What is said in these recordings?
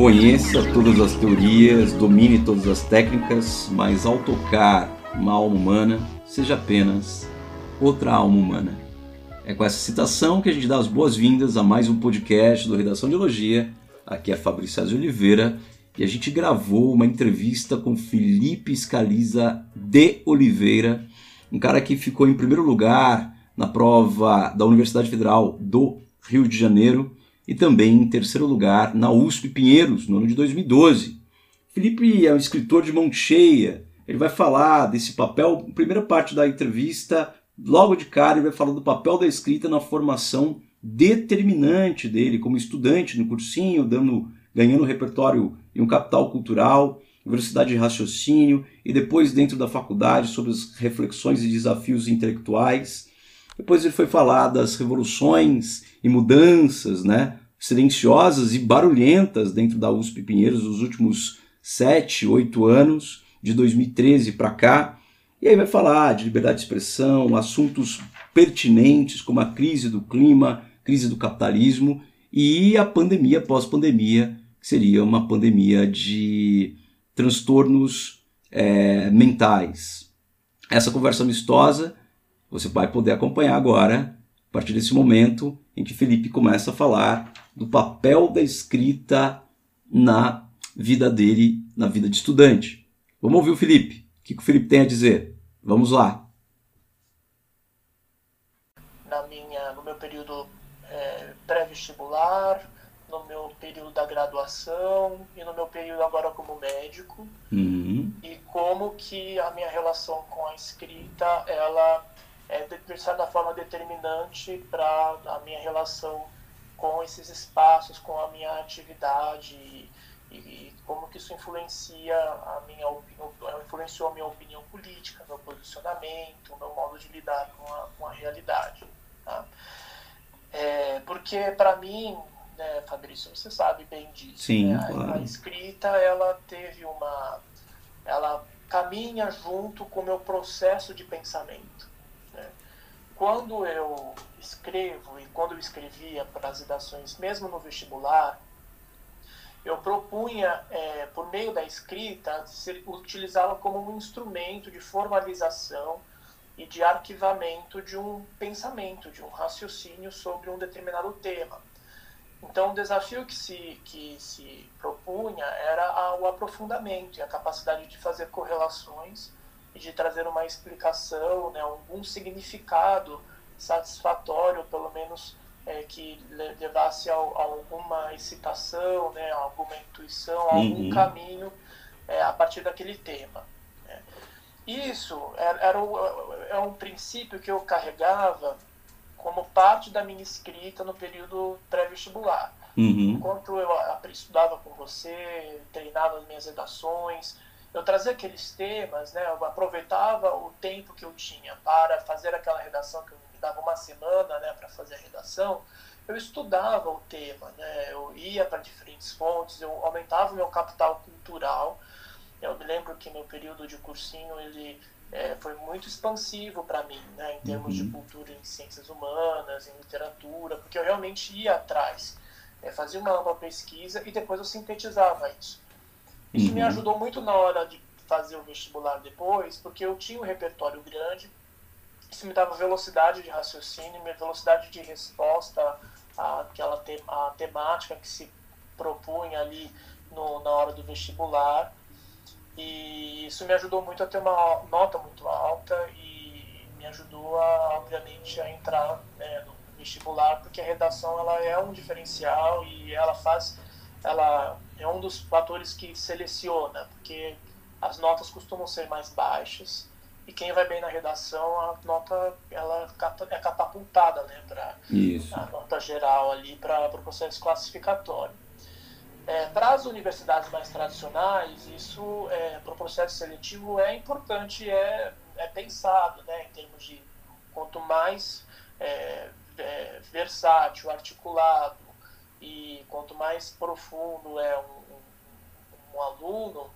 Conheça todas as teorias, domine todas as técnicas, mas ao tocar uma alma humana, seja apenas outra alma humana. É com essa citação que a gente dá as boas-vindas a mais um podcast do Redação de Elogia. Aqui é Fabrício Oliveira e a gente gravou uma entrevista com Felipe Scaliza de Oliveira, um cara que ficou em primeiro lugar na prova da Universidade Federal do Rio de Janeiro e também em terceiro lugar na USP Pinheiros, no ano de 2012. Felipe é um escritor de mão cheia, ele vai falar desse papel, primeira parte da entrevista, logo de cara ele vai falar do papel da escrita na formação determinante dele como estudante no cursinho, dando, ganhando repertório e um capital cultural, velocidade de raciocínio e depois dentro da faculdade sobre as reflexões e desafios intelectuais. Depois ele foi falar das revoluções e mudanças, né, silenciosas e barulhentas dentro da USP Pinheiros nos últimos sete, oito anos, de 2013 para cá. E aí vai falar de liberdade de expressão, assuntos pertinentes como a crise do clima, crise do capitalismo e a pandemia pós-pandemia, que seria uma pandemia de transtornos é, mentais. Essa conversa amistosa você vai poder acompanhar agora, a partir desse momento em que Felipe começa a falar do papel da escrita na vida dele, na vida de estudante. Vamos ouvir o Felipe. O que o Felipe tem a dizer? Vamos lá. Na minha, no meu período é, pré-vestibular, no meu período da graduação e no meu período agora como médico uhum. e como que a minha relação com a escrita ela é de certa forma determinante para a minha relação com esses espaços, com a minha atividade e, e como que isso influencia a minha opinião, influenciou a minha opinião política, meu posicionamento, meu modo de lidar com a, com a realidade. Tá? É, porque para mim né, Fabrício, você sabe bem disso. Sim, né? claro. a, a escrita, ela teve uma... Ela caminha junto com o meu processo de pensamento. Quando eu escrevo e quando eu escrevia para as redações, mesmo no vestibular, eu propunha, é, por meio da escrita, utilizá-la como um instrumento de formalização e de arquivamento de um pensamento, de um raciocínio sobre um determinado tema. Então, o desafio que se, que se propunha era o aprofundamento e a capacidade de fazer correlações e de trazer uma explicação, né, algum significado satisfatório, pelo menos é, que levasse a, a, alguma excitação, né, alguma intuição, algum Uhum. caminho é, a partir daquele tema. né. Isso era, era, o- é um princípio que eu carregava como parte da minha escrita no período pré-vestibular. Uhum. Enquanto eu estudava com você, treinava as minhas redações, eu trazia aqueles temas, né? Eu aproveitava o tempo que eu tinha para fazer aquela redação que eu me dava uma semana, né, para fazer a redação. Eu estudava o tema, né? Eu ia para diferentes fontes, eu aumentava o meu capital cultural. Eu me lembro que meu período de cursinho ele é, foi muito expansivo para mim, né, em termos de Uhum. cultura em ciências humanas, em literatura, porque eu realmente ia atrás, é, fazia uma ampla pesquisa e depois eu sintetizava isso. Isso me Uhum. ajudou muito na hora de fazer o vestibular depois, porque eu tinha um repertório grande, isso me dava velocidade de raciocínio, minha velocidade de resposta àquela te à temática que se propunha ali no, na hora do vestibular. E isso me ajudou muito a ter uma nota muito alta e me ajudou, a, obviamente, a entrar né, no vestibular, porque a redação ela é um diferencial e ela faz, ela é um dos fatores que seleciona, porque as notas costumam ser mais baixas e quem vai bem na redação, a nota ela é catapultada né, para a nota geral ali para o processo classificatório. É, para as universidades mais tradicionais, isso é, para o processo seletivo é importante, é, é pensado, né, em termos de quanto mais é, é, versátil, articulado e quanto mais profundo é um, um, um aluno,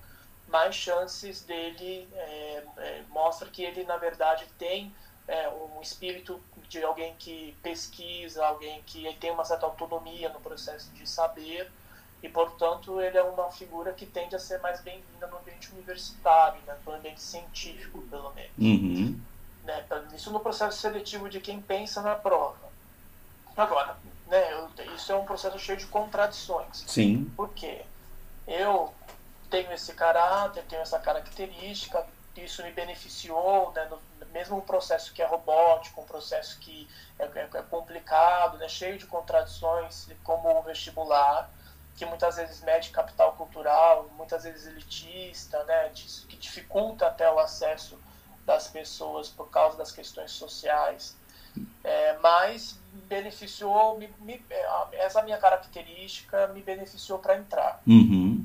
mais chances dele é, é, mostra que ele na verdade tem é, um espírito de alguém que pesquisa, alguém que tem uma certa autonomia no processo de saber e, portanto, ele é uma figura que tende a ser mais bem-vinda no ambiente universitário, né, no ambiente científico, pelo menos. Uhum. Né, isso no processo seletivo de quem pensa na prova. Agora, né, isso é um processo cheio de contradições. Sim. Por quê? Eu tenho esse caráter, tenho essa característica, isso me beneficiou, né, no, mesmo um processo que é robótico, um processo que é, é, é complicado, né, cheio de contradições, como o vestibular, que muitas vezes mede capital cultural, muitas vezes elitista, né, que dificulta até o acesso das pessoas por causa das questões sociais. É, mas beneficiou, me, me, essa minha característica me beneficiou para entrar. Uhum.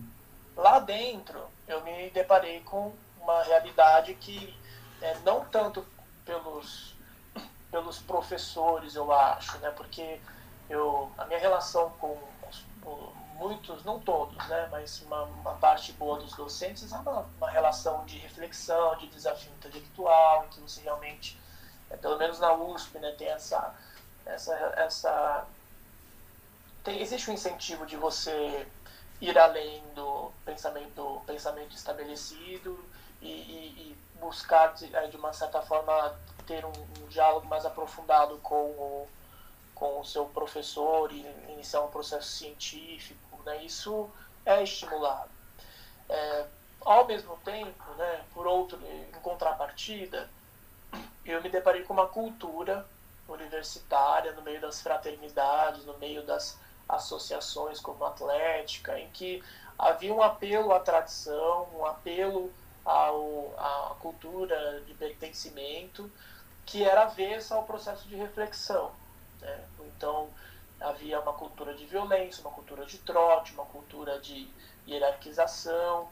Lá dentro, eu me deparei com uma realidade que é, não tanto pelos, pelos professores, eu acho, né, porque eu, a minha relação com os, muitos, não todos, né, mas uma, uma parte boa dos docentes é uma, uma, relação de reflexão, de desafio intelectual, em que você realmente, é, pelo menos na USP, né, tem essa, essa, essa tem, existe um incentivo de você ir além do pensamento, pensamento estabelecido e, e, e buscar, de, de, uma certa forma, ter um, um diálogo mais aprofundado com o, com o seu professor e iniciar um processo científico né? Isso é estimulado. É, ao mesmo tempo, né, por outro, em contrapartida, eu me deparei com uma cultura universitária no meio das fraternidades, no meio das associações como Atlética, em que havia um apelo à tradição, um apelo ao, à cultura de pertencimento, que era avessa ao processo de reflexão. Né? Então, havia uma cultura de violência, uma cultura de trote, uma cultura de hierarquização,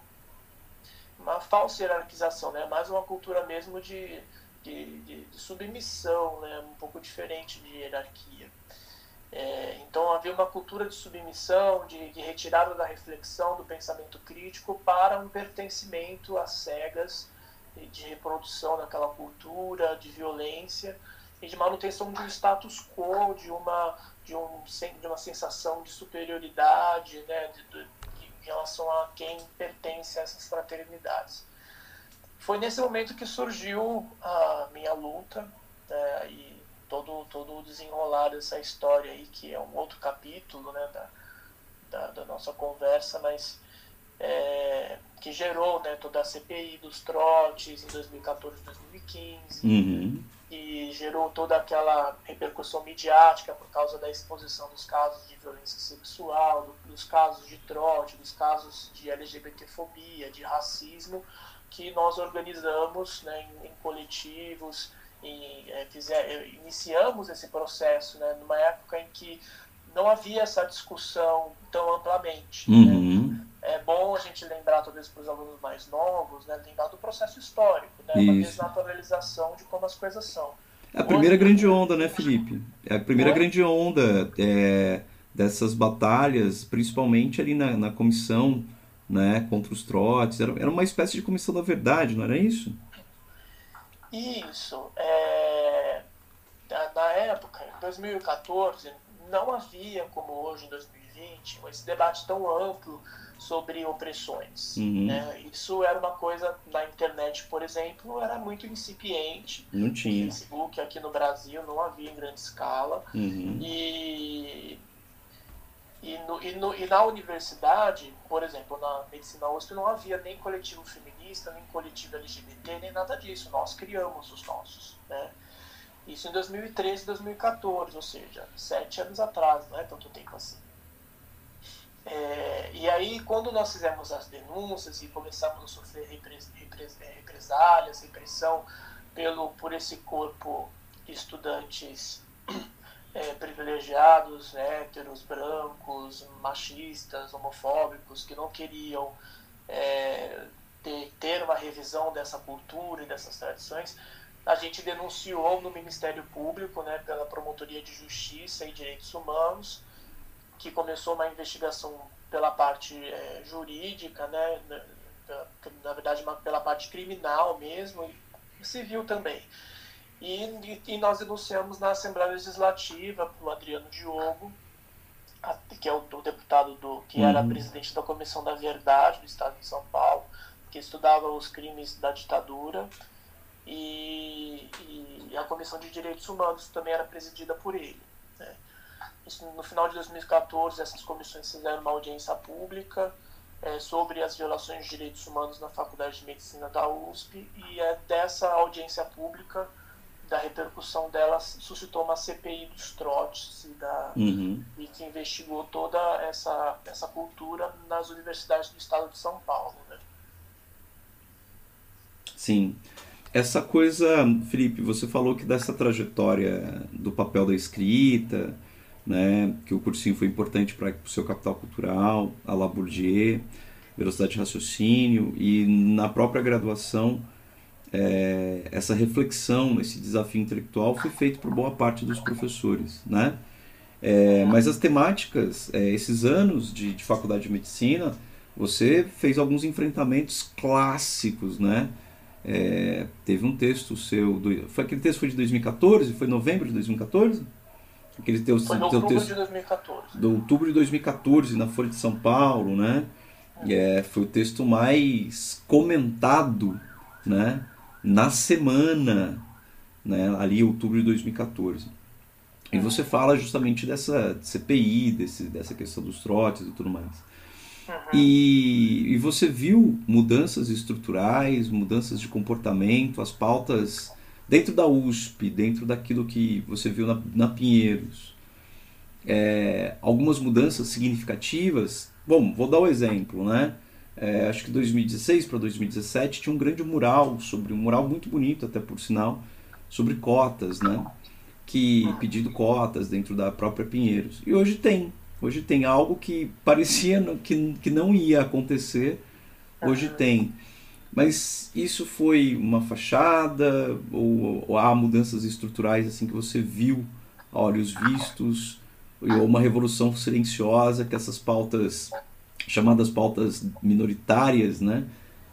uma falsa hierarquização, né? mais uma cultura mesmo de, de, de, de submissão, né? um pouco diferente de hierarquia. É, então havia uma cultura de submissão, de, de, retirada da reflexão, do pensamento crítico para um pertencimento às cegas de reprodução daquela cultura, de violência e de manutenção de um status quo, de uma de, um, de uma sensação de superioridade né, de, de, em relação a quem pertence a essas fraternidades. Foi nesse momento que surgiu a minha luta né, e todo, todo o desenrolar dessa história aí, que é um outro capítulo né, da, da, da nossa conversa, mas é, que gerou né, toda a CPI dos trotes em 2014 2015. Uhum e gerou toda aquela repercussão midiática por causa da exposição dos casos de violência sexual, dos casos de trote, dos casos de LGBTfobia, de racismo, que nós organizamos né, em, em coletivos, e, é, fizer, iniciamos esse processo né, numa época em que não havia essa discussão tão amplamente. Né. Uhum. Né? é bom a gente lembrar, talvez para os alunos mais novos, né, lembrar do processo histórico, né, uma desnaturalização de como as coisas são. É a primeira Hoje, grande onda, né, Felipe? É a primeira grande onda é, dessas batalhas, principalmente ali na, na comissão né, contra os trotes. Era, era uma espécie de comissão da verdade, não era isso? Isso. É, na época, em 2014, não havia, como hoje em 2020, esse debate tão amplo sobre opressões. Uhum. Né? Isso era uma coisa na internet, por exemplo, era muito incipiente. Não tinha. Facebook aqui no Brasil não havia em grande escala. Uhum. E, e, no, e, no, e, na universidade, por exemplo, na medicina USP não havia nem coletivo feminista, nem coletivo LGBT, nem nada disso. Nós criamos os nossos. Né? Isso em 2013, 2014, ou seja, sete anos atrás, não é tanto tempo assim. É, e aí, quando nós fizemos as denúncias e começamos a sofrer repres, repres, é, represálias, repressão pelo, por esse corpo de estudantes privilegiados, héteros, brancos, machistas, homofóbicos, que não queriam é, ter, ter uma revisão dessa cultura e dessas tradições, a gente denunciou no Ministério Público, né, pela Promotoria de Justiça e Direitos Humanos, que começou uma investigação pela parte é, jurídica, né, na, na verdade uma, pela parte criminal mesmo, e civil também. E, e, nós denunciamos na Assembleia Legislativa para o Adriano Diogo, que é o, o deputado do que uhum. era presidente da Comissão da Verdade do Estado de São Paulo, que estudava os crimes da ditadura, e, e a Comissão de Direitos Humanos também era presidida por ele. Né? No final de 2014, essas comissões fizeram uma audiência pública é, sobre as violações de direitos humanos na Faculdade de Medicina da USP, e é dessa audiência pública da repercussão dela suscitou uma CPI dos trotes e, da, uhum. e que investigou toda essa, essa cultura nas universidades do estado de São Paulo. Né? Sim. Essa coisa, Felipe, você falou que dessa trajetória do papel da escrita, né, que o cursinho foi importante para o seu capital cultural, a La Bourdieu, velocidade de raciocínio, e na própria graduação é, essa reflexão, esse desafio intelectual foi feito por boa parte dos professores, né? É, mas as temáticas, é, esses anos de, de, faculdade de medicina, você fez alguns enfrentamentos clássicos, né? É, teve um texto seu, do, foi aquele texto foi de 2014, foi novembro de 2014? Aquele teu, foi teu outubro texto, de 2014. Do outubro de 2014 na Folha de São Paulo, né? É, foi o texto mais comentado, né? Na semana, né, ali outubro de 2014. E você fala justamente dessa CPI, desse, dessa questão dos trotes e tudo mais. Uhum. E, e você viu mudanças estruturais, mudanças de comportamento, as pautas dentro da USP, dentro daquilo que você viu na, na Pinheiros. É, algumas mudanças significativas. Bom, vou dar o um exemplo, né? É, acho que 2016 para 2017 tinha um grande mural sobre um mural muito bonito até por sinal sobre cotas, né? Que pedindo cotas dentro da própria Pinheiros. E hoje tem, hoje tem algo que parecia que, que não ia acontecer, hoje tem. Mas isso foi uma fachada ou, ou há mudanças estruturais assim que você viu a olhos vistos ou uma revolução silenciosa que essas pautas chamadas pautas minoritárias, né?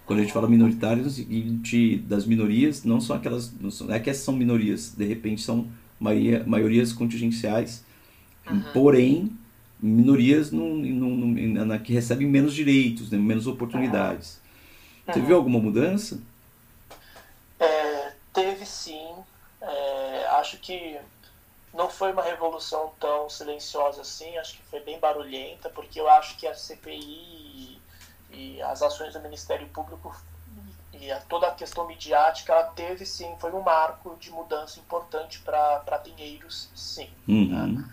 Quando a gente fala minoritárias, seguinte das minorias, não são aquelas, não, são, é que essas são minorias, de repente são maioria, maiorias contingenciais, uhum. porém minorias num, num, num, na, que recebem menos direitos, né? menos oportunidades. Uhum. Você viu alguma mudança? É, teve sim. É, acho que não foi uma revolução tão silenciosa assim, acho que foi bem barulhenta, porque eu acho que a CPI e, e as ações do Ministério Público e a, toda a questão midiática, ela teve sim, foi um marco de mudança importante para Pinheiros, sim. Uhum. Né?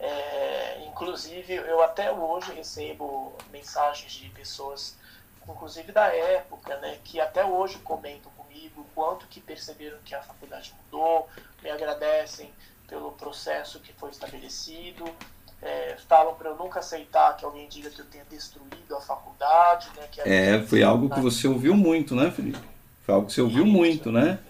É, inclusive, eu até hoje recebo mensagens de pessoas, inclusive da época, né, que até hoje comentam comigo quanto que perceberam que a faculdade mudou, me agradecem pelo processo que foi estabelecido. É, falam para eu nunca aceitar que alguém diga que eu tenha destruído a faculdade. Né, é, foi algo que você ouviu muito, né, Felipe? Foi algo que você ouviu muito, né?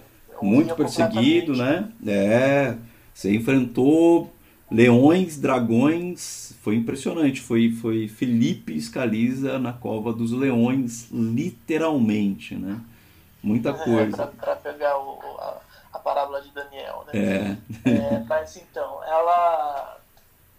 Muito perseguido, né? É, você enfrentou leões, dragões, foi impressionante. Foi, foi Felipe Scaliza na cova dos leões, literalmente, né? Muita é, coisa. É, para pegar o, a, parábola de Daniel, né? É. é mas então, ela.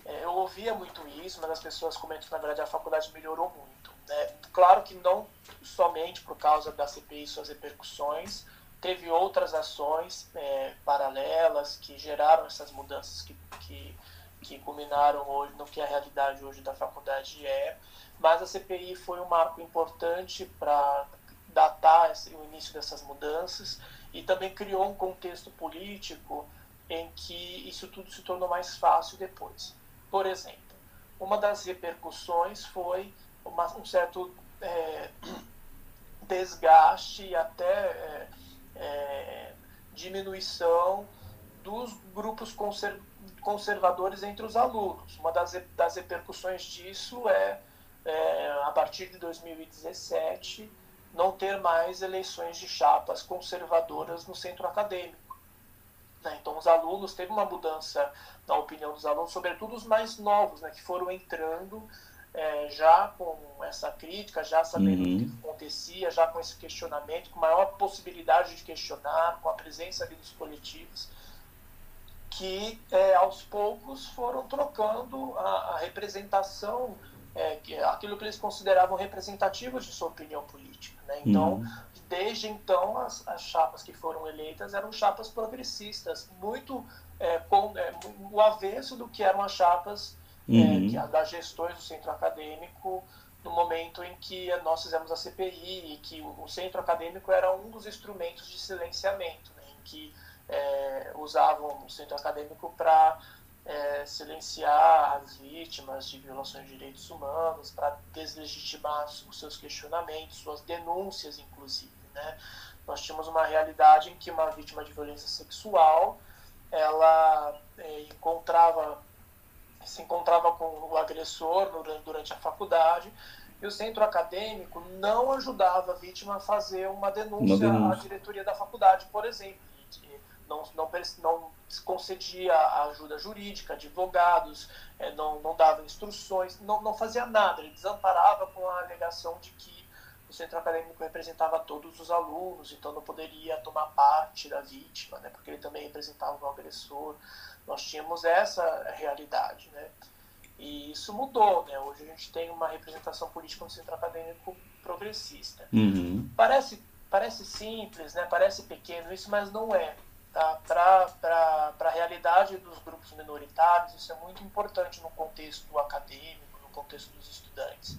É, eu ouvia muito isso, mas as pessoas comentam que na verdade a faculdade melhorou muito. Né? Claro que não somente por causa da CPI e suas repercussões, teve outras ações é, paralelas que geraram essas mudanças que, que, que culminaram hoje no que a realidade hoje da faculdade é. Mas a CPI foi um marco importante para datar esse, o início dessas mudanças e também criou um contexto político em que isso tudo se tornou mais fácil depois. Por exemplo, uma das repercussões foi uma, um certo é, desgaste e até é, é, diminuição dos grupos conser, conservadores entre os alunos. Uma das, das repercussões disso é, é a partir de 2017 não ter mais eleições de chapas conservadoras no centro acadêmico. Né? Então, os alunos, teve uma mudança na opinião dos alunos, sobretudo os mais novos, né, que foram entrando é, já com essa crítica, já sabendo uhum. o que acontecia, já com esse questionamento, com maior possibilidade de questionar, com a presença ali dos coletivos. que é, aos poucos foram trocando a, a representação, é, que, aquilo que eles consideravam representativo de sua opinião política. Né? Então, uhum. desde então, as, as, chapas que foram eleitas eram chapas progressistas, muito é, com é, o avesso do que eram as chapas é, uhum. que, das gestões do centro acadêmico no momento em que nós fizemos a CPI e que o, o centro acadêmico era um dos instrumentos de silenciamento, né? em que é, usavam o centro acadêmico para é, silenciar as vítimas de violações de direitos humanos, para deslegitimar os seus questionamentos, suas denúncias, inclusive. Né? Nós tínhamos uma realidade em que uma vítima de violência sexual ela é, encontrava se encontrava com o agressor durante a faculdade e o centro acadêmico não ajudava a vítima a fazer uma denúncia, uma denúncia. à diretoria da faculdade, por exemplo não, não, não concedia ajuda jurídica, advogados, é, não, não dava instruções, não, não fazia nada. Ele desamparava com a alegação de que o centro acadêmico representava todos os alunos, então não poderia tomar parte da vítima, né, porque ele também representava o agressor. Nós tínhamos essa realidade, né? E isso mudou, né? Hoje a gente tem uma representação política no centro acadêmico progressista. Uhum. Parece, parece simples, né? Parece pequeno isso, mas não é tá? para a realidade dos grupos minoritários, isso é muito importante no contexto acadêmico, no contexto dos estudantes.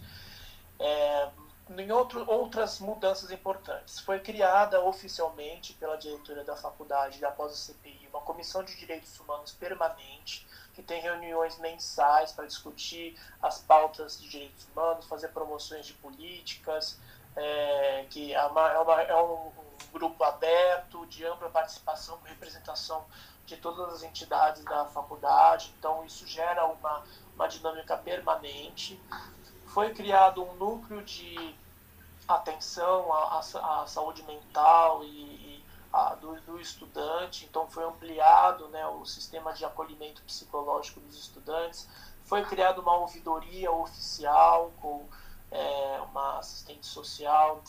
É, em outro, outras mudanças importantes. Foi criada oficialmente pela diretoria da faculdade, após a CPI, uma comissão de direitos humanos permanente, que tem reuniões mensais para discutir as pautas de direitos humanos, fazer promoções de políticas, é, que é, uma, é, uma, é um, grupo aberto, de ampla participação, com representação de todas as entidades da faculdade, então isso gera uma, uma dinâmica permanente. Foi criado um núcleo de atenção à, à, saúde mental e, e do, do, estudante, então foi ampliado né, o sistema de acolhimento psicológico dos estudantes, foi criada uma ouvidoria oficial com é, uma assistente social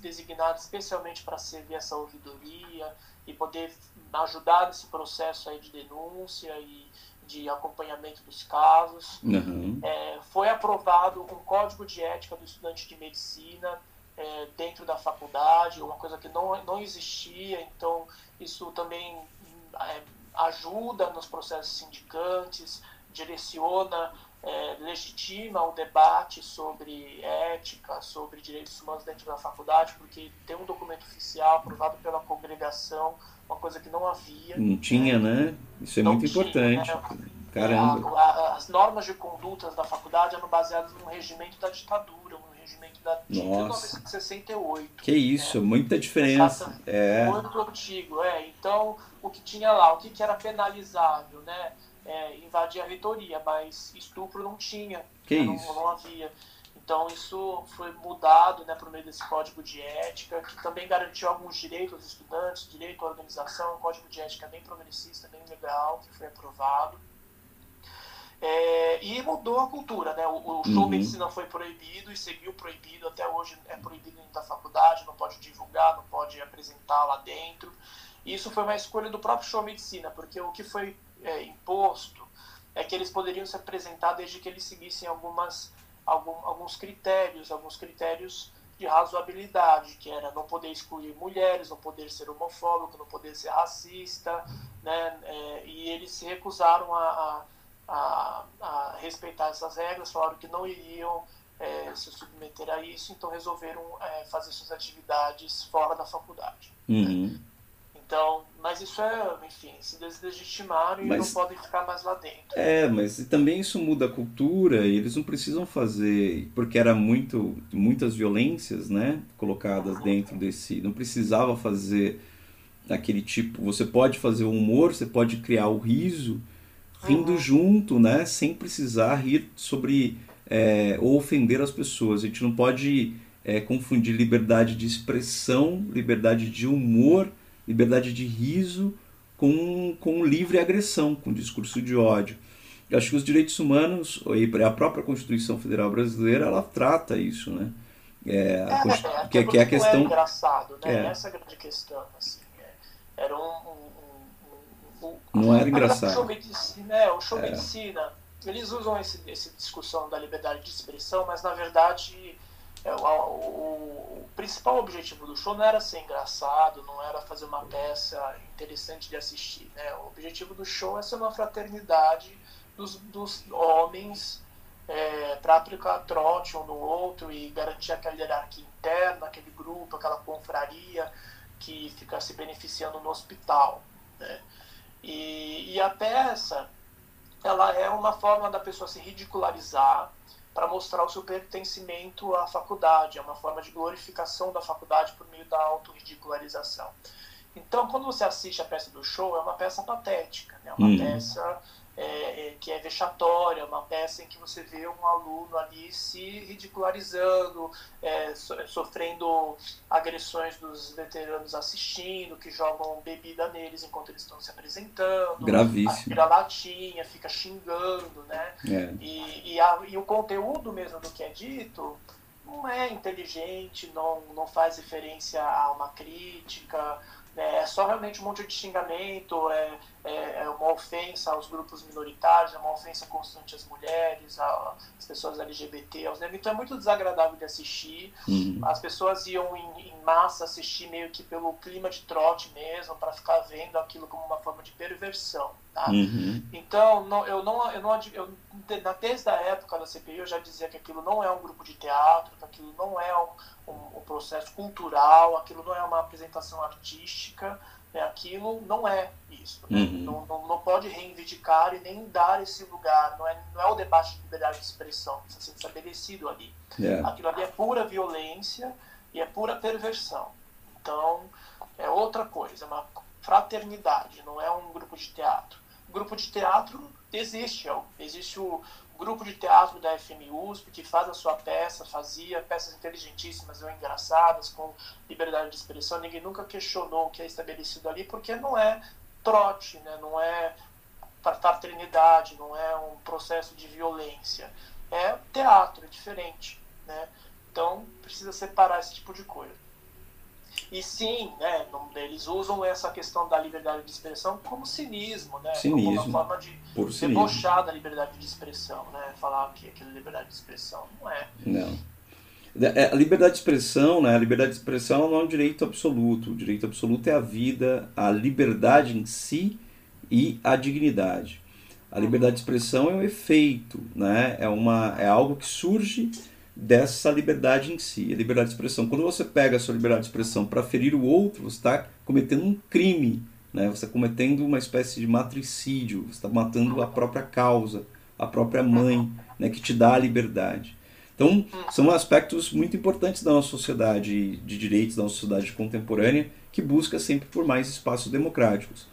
designada especialmente para servir essa ouvidoria e poder ajudar nesse processo aí de denúncia e de acompanhamento dos casos. Uhum. É, foi aprovado um código de ética do estudante de medicina é, dentro da faculdade, uma coisa que não, não existia, então isso também é, ajuda nos processos sindicantes, direciona é, legitima o debate sobre ética, sobre direitos humanos dentro da faculdade, porque tem um documento oficial aprovado pela congregação, uma coisa que não havia. Não tinha, né? Isso é muito tinha, importante. Né? Caramba. A, a, as normas de condutas da faculdade eram baseadas no regimento da ditadura, um regimento da, de Nossa. 1968. Que isso, né? muita diferença. é. Muito antigo, é. Então, o que tinha lá, o que, que era penalizável, né? É, invadir a reitoria, mas estupro não tinha, que não, não havia. Então isso foi mudado né, por meio desse código de ética, que também garantiu alguns direitos aos estudantes, direito à organização, um código de ética bem progressista, bem legal, que foi aprovado. É, e mudou a cultura, né? O, o show uhum. medicina foi proibido e seguiu proibido, até hoje é proibido dentro da faculdade, não pode divulgar, não pode apresentar lá dentro. E isso foi uma escolha do próprio show medicina, porque o que foi é, imposto é que eles poderiam se apresentar desde que eles seguissem algumas, algum, alguns critérios, alguns critérios de razoabilidade, que era não poder excluir mulheres, não poder ser homofóbico, não poder ser racista, né? É, e eles se recusaram a, a, a, respeitar essas regras, falaram que não iriam é, se submeter a isso, então resolveram é, fazer suas atividades fora da faculdade. Uhum. Né? Então, mas isso é, enfim, se deslegitimaram e mas, não podem ficar mais lá dentro. É, mas também isso muda a cultura e eles não precisam fazer, porque era muito, muitas violências, né, colocadas uhum. dentro desse, não precisava fazer aquele tipo, você pode fazer o humor, você pode criar o riso, rindo uhum. junto, né, sem precisar rir sobre é, ou ofender as pessoas. A gente não pode é, confundir liberdade de expressão, liberdade de humor liberdade de riso com, com livre agressão, com discurso de ódio. Eu acho que os direitos humanos, a própria Constituição Federal Brasileira, ela trata isso, né? É, é, Constitu... é, que, que é a questão... É engraçado, né? É. Essa é a grande questão, assim. É, era um, um, o, não era engraçado. O show medicina, é, o show é. medicina, eles usam esse, essa discussão da liberdade de expressão, mas na verdade é, o, o, o, principal objetivo do show não era ser engraçado, não era fazer uma peça interessante de assistir. Né? O objetivo do show é ser uma fraternidade dos, dos homens é, para aplicar trote um no outro e garantir aquela hierarquia interna, aquele grupo, aquela confraria que fica se beneficiando no hospital. Né? E, e a peça ela é uma forma da pessoa se ridicularizar para mostrar o seu pertencimento à faculdade, é uma forma de glorificação da faculdade por meio da autorridicularização. Então, quando você assiste a peça do show, é uma peça patética, né? uma hum. peça é, é, que é vexatória, uma peça em que você vê um aluno ali se ridicularizando, é, so, sofrendo agressões dos veteranos assistindo, que jogam bebida neles enquanto eles estão se apresentando. Gravíssimo. Vira latinha, fica xingando, né? É. E, e, a, e o conteúdo mesmo do que é dito não é inteligente, não, não faz referência a uma crítica, né? é só realmente um monte de xingamento, é, é, é, uma ofensa aos grupos minoritários, é uma ofensa constante às mulheres, às pessoas LGBT, aos negros. Então é muito desagradável de assistir. Uhum. As pessoas iam em, em, massa assistir meio que pelo clima de trote mesmo, para ficar vendo aquilo como uma forma de perversão. Tá? Uhum. Então, não, eu não, eu não eu, na tese da época da CPI eu já dizia que aquilo não é um grupo de teatro, que aquilo não é um, um, um processo cultural, aquilo não é uma apresentação artística né? Aquilo não é isso. Né? Uhum. Não, não, não, pode reivindicar e nem dar esse lugar. Não é, não é o debate de liberdade de expressão que está sendo estabelecido ali. Yeah. Aquilo ali é pura violência e é pura perversão. Então, é outra coisa, é uma fraternidade, não é um grupo de teatro. O grupo de teatro existe, existe o, grupo de teatro da FMUSP que faz a sua peça, fazia peças inteligentíssimas ou engraçadas, com liberdade de expressão. Ninguém nunca questionou o que é estabelecido ali, porque não é trote, né? não é fraternidade, não é um processo de violência. É teatro, é diferente. Né? Então, precisa separar esse tipo de coisa. E sim, né, eles usam essa questão da liberdade de expressão como cinismo, né? Cinismo. Como uma forma de debochar da liberdade de expressão, né? Falar que aquilo é liberdade de expressão. Não é. Não. É, a liberdade de expressão, né? A liberdade de expressão não é um direito absoluto. O direito absoluto é a vida, a liberdade em si e a dignidade. A liberdade de expressão é um efeito, né? É, uma, é algo que surge dessa liberdade em si, a liberdade de expressão. Quando você pega a sua liberdade de expressão para ferir o outro, você está cometendo um crime, né? você está cometendo uma espécie de matricídio, você está matando a própria causa, a própria mãe, né? que te dá a liberdade. Então, são aspectos muito importantes da nossa sociedade de direitos, da nossa sociedade contemporânea, que busca sempre por mais espaços democráticos.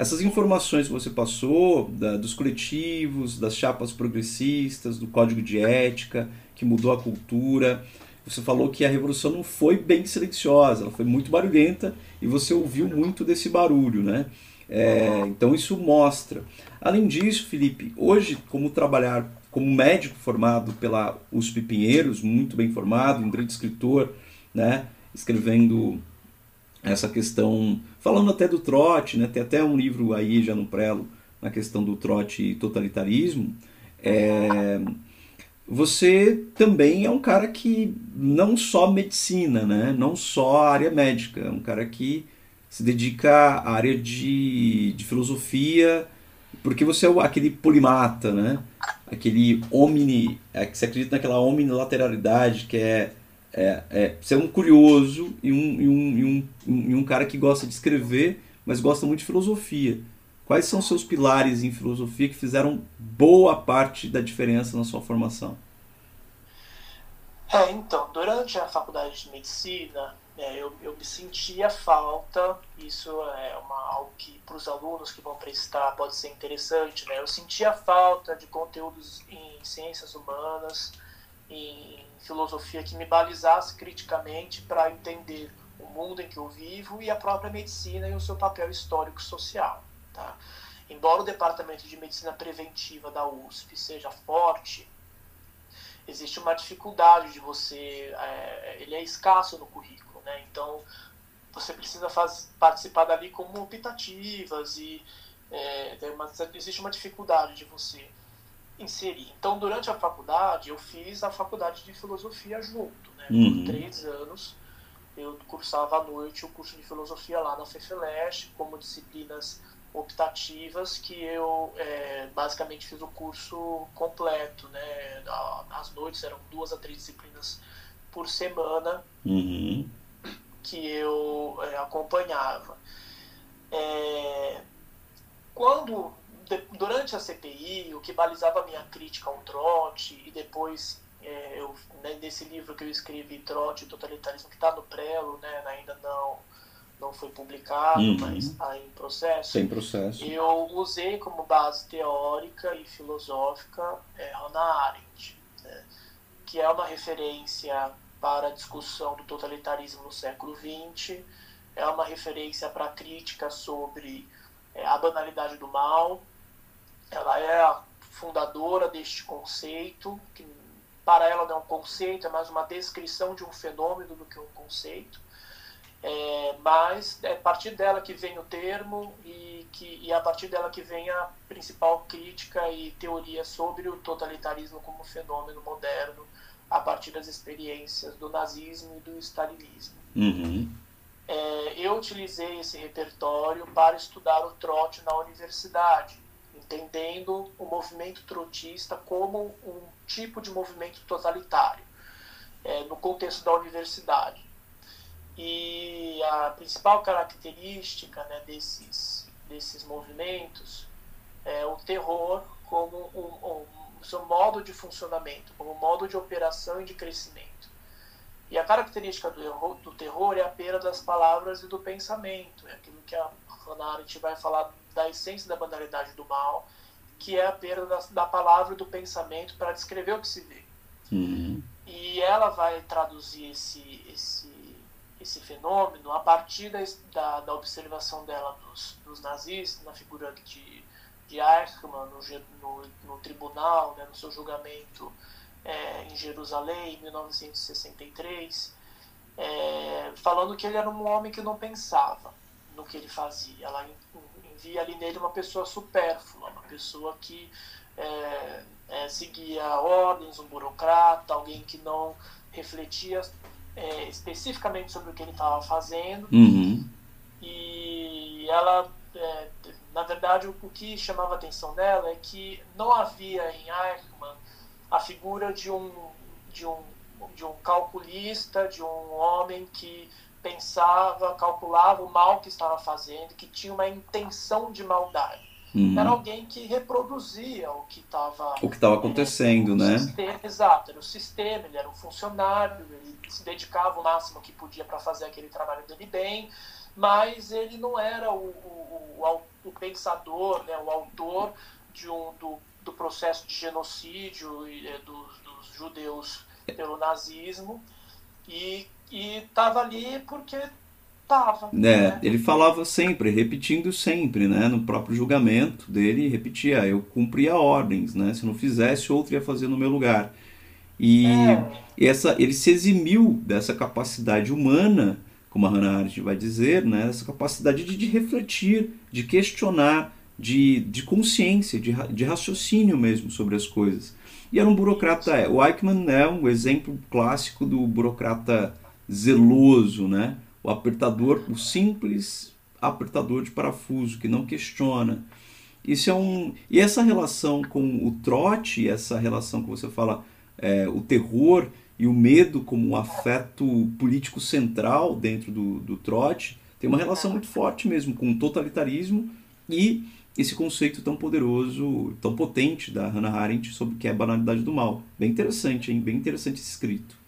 Essas informações que você passou, da, dos coletivos, das chapas progressistas, do código de ética, que mudou a cultura. Você falou que a revolução não foi bem silenciosa, ela foi muito barulhenta e você ouviu muito desse barulho, né? É, então isso mostra. Além disso, Felipe, hoje, como trabalhar como médico formado pela USP Pinheiros, muito bem formado, um grande escritor, né? Escrevendo essa questão, falando até do trote, né? Tem até um livro aí já no prelo na questão do trote e totalitarismo. É, você também é um cara que não só medicina, né? não só área médica, é um cara que se dedica à área de, de filosofia, porque você é aquele polimata, né? aquele omni, é, que você acredita naquela omnilateralidade, que é, é, é você é um curioso e um, e, um, e, um, e um cara que gosta de escrever, mas gosta muito de filosofia. Quais são seus pilares em filosofia que fizeram boa parte da diferença na sua formação? É, então, durante a faculdade de medicina, é, eu, eu me sentia falta, isso é uma, algo que para os alunos que vão prestar pode ser interessante, né? Eu sentia falta de conteúdos em ciências humanas, em filosofia que me balizasse criticamente para entender o mundo em que eu vivo e a própria medicina e o seu papel histórico-social. Tá? Embora o departamento de medicina preventiva da USP seja forte, existe uma dificuldade de você, é, ele é escasso no currículo, né? Então você precisa faz, participar dali como optativas e, é, uma, existe uma dificuldade de você inserir. Então, durante a faculdade, eu fiz a faculdade de filosofia junto, né? Uhum. Por três anos, eu cursava à noite o curso de filosofia lá na FEFELESH, como disciplinas optativas, que eu é, basicamente fiz o curso completo, né? As noites eram duas a três disciplinas por semana uhum. que eu é, acompanhava. É, quando durante a CPI, o que balizava a minha crítica ao trote, e depois é, eu, né, nesse livro que eu escrevi, Trote e Totalitarismo, que está no prelo, né, ainda não, não foi publicado, uhum. mas está em processo. Tem processo. Eu usei como base teórica e filosófica é, Hannah Arendt, né, que é uma referência para a discussão do totalitarismo no século XX, é uma referência para a crítica sobre é, a banalidade do mal, ela é a fundadora deste conceito, que para ela não é um conceito, é mais uma descrição de um fenômeno do que um conceito. É, mas é a partir dela que vem o termo e, que, e é a partir dela que vem a principal crítica e teoria sobre o totalitarismo como fenômeno moderno a partir das experiências do nazismo e do stalinismo. Uhum. É, eu utilizei esse repertório para estudar o trote na universidade entendendo o movimento trotista como um tipo de movimento totalitário, é, no contexto da universidade. E a principal característica né, desses, desses movimentos é o terror como um, um, seu modo de funcionamento, como modo de operação e de crescimento. E a característica do, do terror é a perda das palavras e do pensamento, é aquilo que a Hannah Arendt vai falar da essência da banalidade do mal, que é a perda da, da palavra e do pensamento para descrever o que se vê. Uhum. E ela vai traduzir esse, esse, esse fenômeno a partir da, da, da observação dela dos, dos, nazistas, na figura de, de Eichmann, no, no, no tribunal, né, no seu julgamento é, em Jerusalém, em 1963, é, falando que ele era um homem que não pensava no que ele fazia. Ela via ali nele uma pessoa supérflua, uma pessoa que é, é, seguia ordens, um burocrata, alguém que não refletia é, especificamente sobre o que ele estava fazendo. Uhum. E ela, é, na verdade, o, o que chamava a atenção dela é que não havia em Eichmann a figura de um, de um, de um calculista, de um homem que pensava, calculava o mal que estava fazendo, que tinha uma intenção de maldade. Uhum. Era alguém que reproduzia o que estava o que estava acontecendo, né? Sistema, exato, era o sistema, ele era um funcionário, ele se dedicava o máximo que podia para fazer aquele trabalho dele bem, mas ele não era o, o, o, o pensador, né, o autor de um, do, do processo de genocídio eh, dos, dos judeus pelo nazismo e e estava ali porque estava. É, né? ele falava sempre, repetindo sempre, né? No próprio julgamento dele, repetia: eu cumpria ordens, né? Se não fizesse, outro ia fazer no meu lugar. E é. essa, ele se eximiu dessa capacidade humana, como a Hannah Arendt vai dizer, né? Essa capacidade de, de refletir, de questionar, de, de consciência, de, de raciocínio mesmo sobre as coisas. E era um burocrata. É, o Eichmann é um exemplo clássico do burocrata zeloso, né? O apertador, o simples apertador de parafuso que não questiona. Isso é um e essa relação com o trote, essa relação que você fala, é, o terror e o medo como um afeto político central dentro do, do trote, tem uma relação muito forte mesmo com o totalitarismo e esse conceito tão poderoso, tão potente da Hannah Arendt sobre o que é a banalidade do mal. Bem interessante, hein? Bem interessante esse escrito.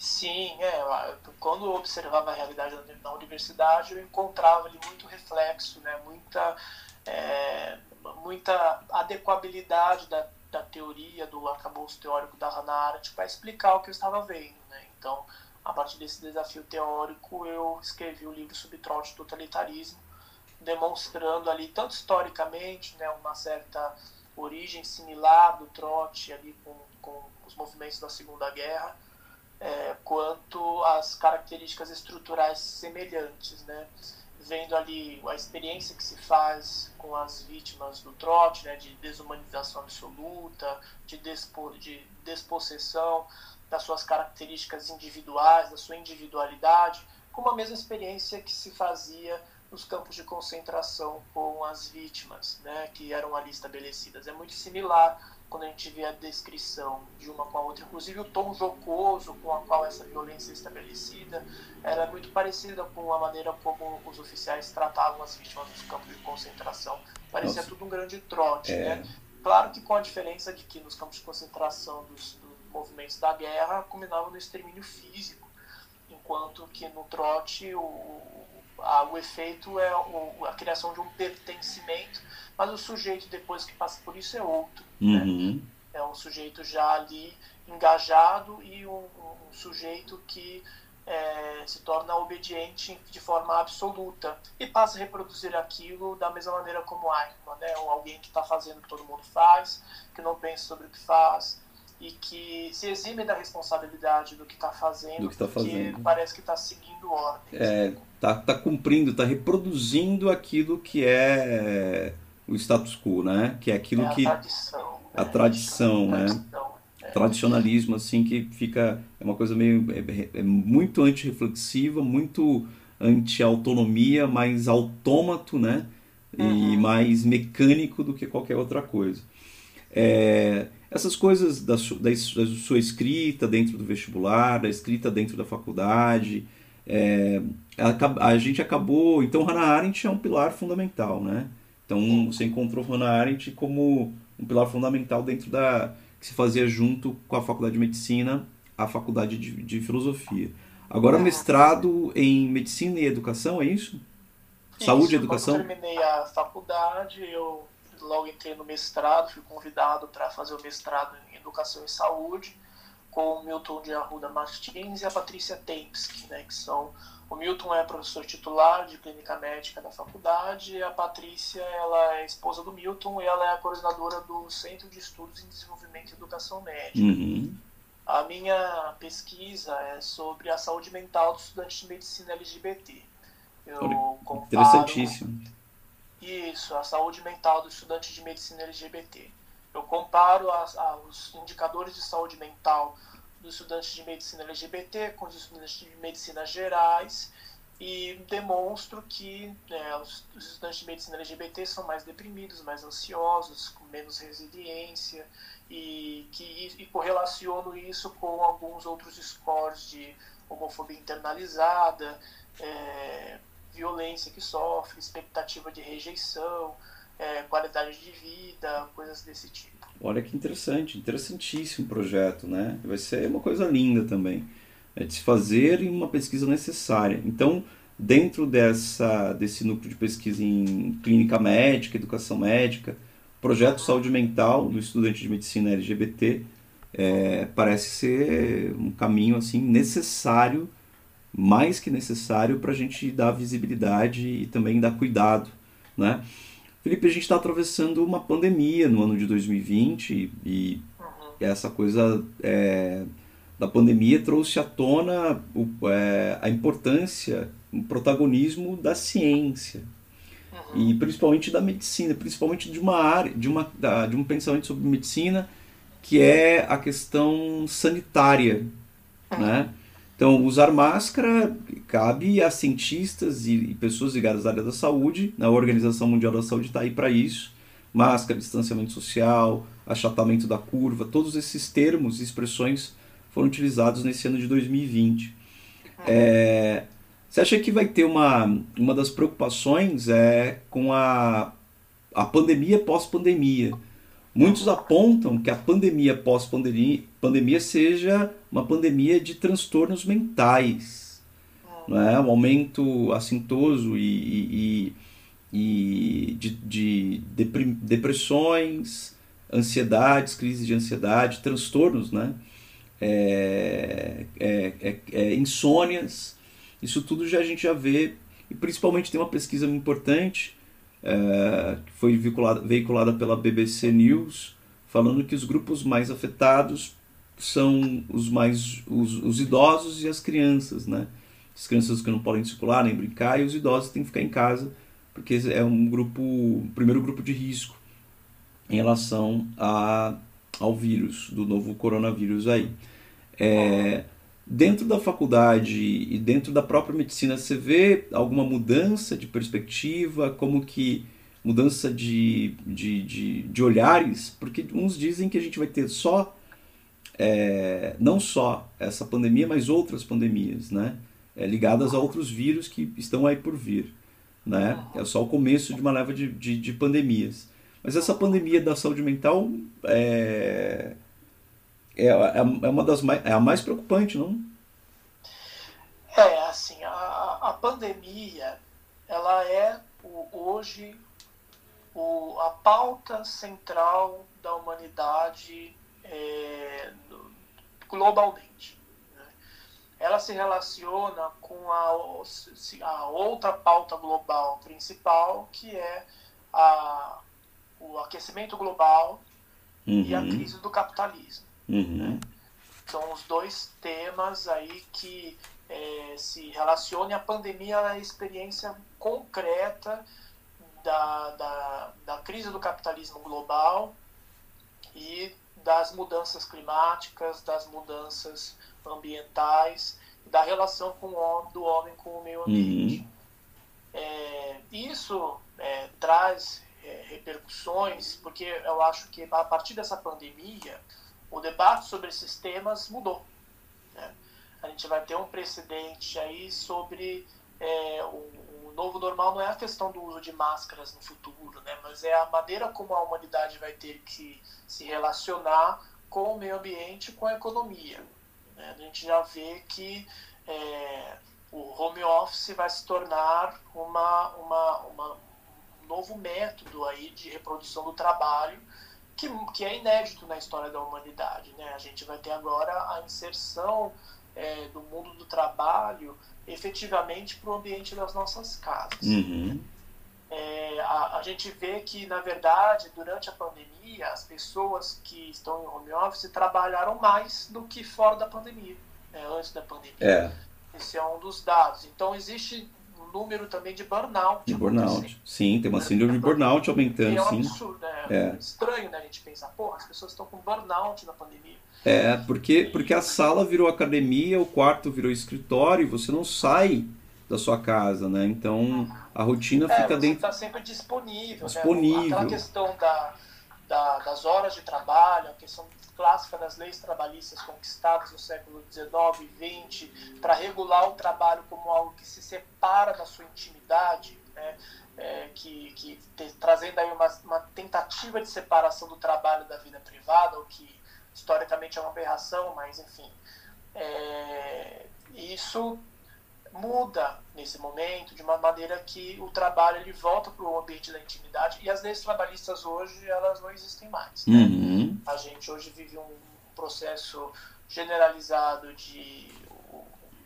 Sim, é, quando eu observava a realidade na universidade, eu encontrava ali muito reflexo, né, muita, é, muita adequabilidade da, da teoria, do arcabouço teórico da Hannah Arendt para explicar o que eu estava vendo. Né? Então, a partir desse desafio teórico, eu escrevi o livro Subtrote Totalitarismo, demonstrando ali, tanto historicamente, né, uma certa origem similar do trote ali com, com os movimentos da Segunda Guerra, é, quanto às características estruturais semelhantes, né? vendo ali a experiência que se faz com as vítimas do trote, né, de desumanização absoluta, de, despo, de despossessão das suas características individuais, da sua individualidade, com a mesma experiência que se fazia nos campos de concentração com as vítimas, né, que eram ali estabelecidas. É muito similar quando a gente vê a descrição de uma com a outra, inclusive o tom jocoso com a qual essa violência é estabelecida, era muito parecida com a maneira como os oficiais tratavam as vítimas dos campos de concentração. Parecia Nossa. tudo um grande trote, é. né? Claro que com a diferença de que nos campos de concentração dos, dos movimentos da guerra culminavam no extermínio físico, enquanto que no trote o, a, o efeito é o, a criação de um pertencimento mas o sujeito depois que passa por isso é outro. Né? Uhum. Né? É um sujeito já ali engajado e um, um sujeito que é, se torna obediente de forma absoluta e passa a reproduzir aquilo da mesma maneira como Eichmann, né? Ou alguém que está fazendo o que todo mundo faz, que não pensa sobre o que faz e que se exime da responsabilidade do que está fazendo, do que tá fazendo. parece que está seguindo ordens. É, tá, tá cumprindo, está reproduzindo aquilo que é o status quo, né? Que é aquilo é a que tradição, a né? tradição, né? Tradição, é. Tradicionalismo assim que fica é uma coisa meio é, é muito antirreflexiva, muito anti-autonomia, mais autômato, né? E uhum. mais mecânico do que qualquer outra coisa. É, essas coisas da, su, da, da, sua escrita dentro do vestibular, da escrita dentro da faculdade, é, a, a, gente acabou. Então, Hannah Arendt é um pilar fundamental, né? Então você encontrou Hannah Arendt como um pilar fundamental dentro da que se fazia junto com a faculdade de medicina, a faculdade de, de filosofia. Agora uhum. mestrado em medicina e educação, é isso? isso Saúde e educação? Eu terminei a faculdade, eu logo entrei no mestrado, fui convidado para fazer o mestrado em educação e saúde com o Milton de Arruda Martins e a Patrícia Tempsky, né, que são o Milton é professor titular de clínica médica da faculdade e a Patrícia ela é esposa do Milton e ela é a coordenadora do Centro de Estudos em Desenvolvimento e Educação Médica. Uhum. A minha pesquisa é sobre a saúde mental dos estudantes de medicina LGBT. Eu comparo, Interessantíssimo. Isso, a saúde mental dos estudantes de medicina LGBT. Eu comparo as, a, os indicadores de saúde mental dos estudantes de medicina LGBT com os estudantes de medicina gerais e demonstro que né, os, os, estudantes de medicina LGBT são mais deprimidos, mais ansiosos, com menos resiliência e que e correlaciono isso com alguns outros scores de homofobia internalizada, é, violência que sofre, expectativa de rejeição, é, qualidade de vida, coisas desse tipo. Olha que interessante, interessantíssimo projeto, né? Vai ser uma coisa linda também. É de se fazer uma pesquisa necessária. Então, dentro dessa, desse núcleo de pesquisa em clínica médica, educação médica, projeto saúde mental do estudante de medicina LGBT é, parece ser um caminho assim necessário, mais que necessário para a gente dar visibilidade e também dar cuidado, né? Felipe, a gente está atravessando uma pandemia no ano de 2020 e, uhum. essa coisa é, da pandemia trouxe à tona o, é, a importância, o protagonismo da ciência uhum. e principalmente da medicina, principalmente de uma área, de, uma, de um pensamento sobre medicina que é a questão sanitária, uhum. né? Então, usar máscara cabe a cientistas e pessoas ligadas à área da saúde. A Organização Mundial da Saúde está aí para isso. Máscara, distanciamento social, achatamento da curva, todos esses termos e expressões foram utilizados nesse ano de 2020. É, você acha que vai ter uma, uma das preocupações é com a, a pandemia pós-pandemia? Muitos apontam que a pandemia pós-pandemia pandemia seja uma pandemia de transtornos mentais, não é? um aumento assintoso e, e, e de, de depressões, ansiedades, crises de ansiedade, transtornos, né? É, é, é, é, insônias, isso tudo já a gente já vê, e principalmente tem uma pesquisa importante é, que foi veiculada, veiculada pela BBC News, falando que os grupos mais afetados são os mais os, os idosos e as crianças, né? as crianças que não podem circular nem brincar e os idosos têm que ficar em casa porque é um grupo, primeiro grupo de risco em relação a, ao vírus, do novo coronavírus aí. É, dentro da faculdade e dentro da própria medicina, você vê alguma mudança de perspectiva, como que mudança de, de, de, de olhares? Porque uns dizem que a gente vai ter só, é, não só essa pandemia, mas outras pandemias, né? É, ligadas a outros vírus que estão aí por vir. Né? É só o começo de uma leva de, de, de pandemias. Mas essa pandemia da saúde mental é, é, é, uma das mais, é a mais preocupante, não? É, assim, a, a pandemia, ela é o, hoje o, a pauta central da humanidade é, globalmente ela se relaciona com a, a outra pauta global principal, que é a, o aquecimento global uhum. e a uhum. crise do capitalismo. Uhum. Né? São os dois temas aí que é, se relacionam e a pandemia é a experiência concreta da, da, da crise do capitalismo global e das mudanças climáticas, das mudanças ambientais, da relação com o, do homem com o meio ambiente. Uhum. É, isso é, traz é, repercussões, porque eu acho que a partir dessa pandemia, o debate sobre esses temas mudou. Né? A gente vai ter um precedente aí sobre é, o, o, novo normal, não é a questão do uso de máscaras no futuro, né? mas é a maneira como a humanidade vai ter que se relacionar com o meio ambiente, com a economia. Né? A gente já vê que é, o home office vai se tornar uma, uma, uma, um novo método aí de reprodução do trabalho que, que é inédito na história da humanidade. Né? A gente vai ter agora a inserção é, do mundo do trabalho efetivamente para o ambiente das nossas casas. Uhum. É, a, a, gente vê que, na verdade, durante a pandemia, as pessoas que estão em home office trabalharam mais do que fora da pandemia, né, antes da pandemia. É. Esse é um dos dados. Então, existe número também de burnout. De burnout. Sim, tem uma síndrome de burnout aumentando, é um sim. Absurdo, né? é. estranho né, a gente pensar, porra, as pessoas estão com burnout na pandemia. É, porque, porque a sala virou academia, o quarto virou escritório, e você não sai da sua casa, né? Então a rotina é, fica dentro. está sempre disponível. Né? Disponível. Né? Aquela questão da, da, das horas de trabalho, a questão clássica das leis trabalhistas conquistadas no século XIX e XX para regular o trabalho como algo que se separa da sua intimidade, né? É, que, que te, trazendo aí uma, uma tentativa de separação do trabalho da vida privada, o que historicamente é uma aberração, mas enfim. É, isso muda nesse momento de uma maneira que o trabalho ele volta para o ambiente da intimidade e as leis trabalhistas hoje elas não existem mais. Né? Uhum. A gente hoje vive um processo generalizado de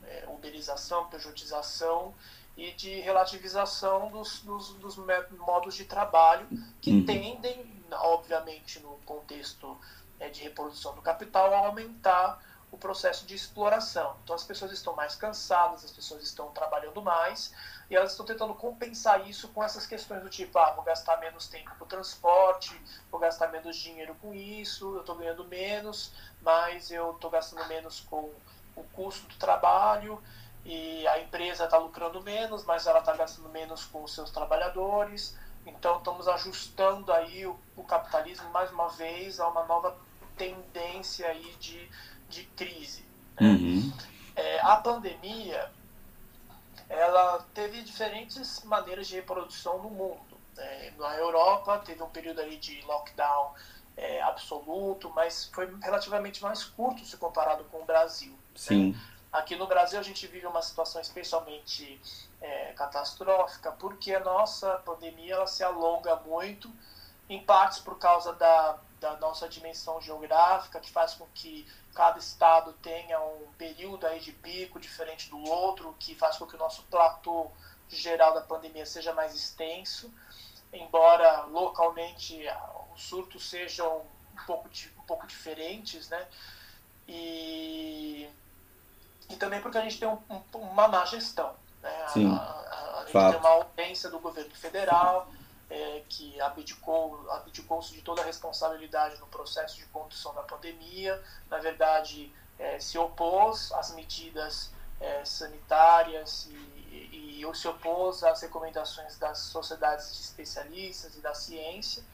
é, uberização, pejotização e de relativização dos, dos, dos modos de trabalho que uhum. tendem, obviamente, no contexto é, de reprodução do capital, a aumentar o processo de exploração. Então as pessoas estão mais cansadas, as pessoas estão trabalhando mais e elas estão tentando compensar isso com essas questões do tipo, ah, vou gastar menos tempo com transporte, vou gastar menos dinheiro com isso, eu estou ganhando menos, mas eu estou gastando menos com o custo do trabalho e a empresa está lucrando menos, mas ela está gastando menos com os seus trabalhadores. Então estamos ajustando aí o, o capitalismo mais uma vez a uma nova tendência aí de de crise. Né? Uhum. É, a pandemia ela teve diferentes maneiras de reprodução no mundo. Né? Na Europa teve um período ali de lockdown é, absoluto, mas foi relativamente mais curto se comparado com o Brasil. Né? Sim. Né? Aqui no Brasil a gente vive uma situação especialmente é, catastrófica, porque a nossa pandemia ela se alonga muito, em partes por causa da, da nossa dimensão geográfica, que faz com que cada estado tenha um período aí de pico diferente do outro, que faz com que o nosso platô geral da pandemia seja mais extenso, embora localmente os surtos sejam um pouco, um pouco diferentes, né? E então também porque a gente tem um, um, uma má gestão. Né? Sim, a, a, a gente tem uma ausência do governo federal é, que abdicou, abdicou-se de toda a responsabilidade no processo de condução da pandemia. Na verdade, é, se opôs às medidas é, sanitárias e, e se opôs às recomendações das sociedades de especialistas e da ciência,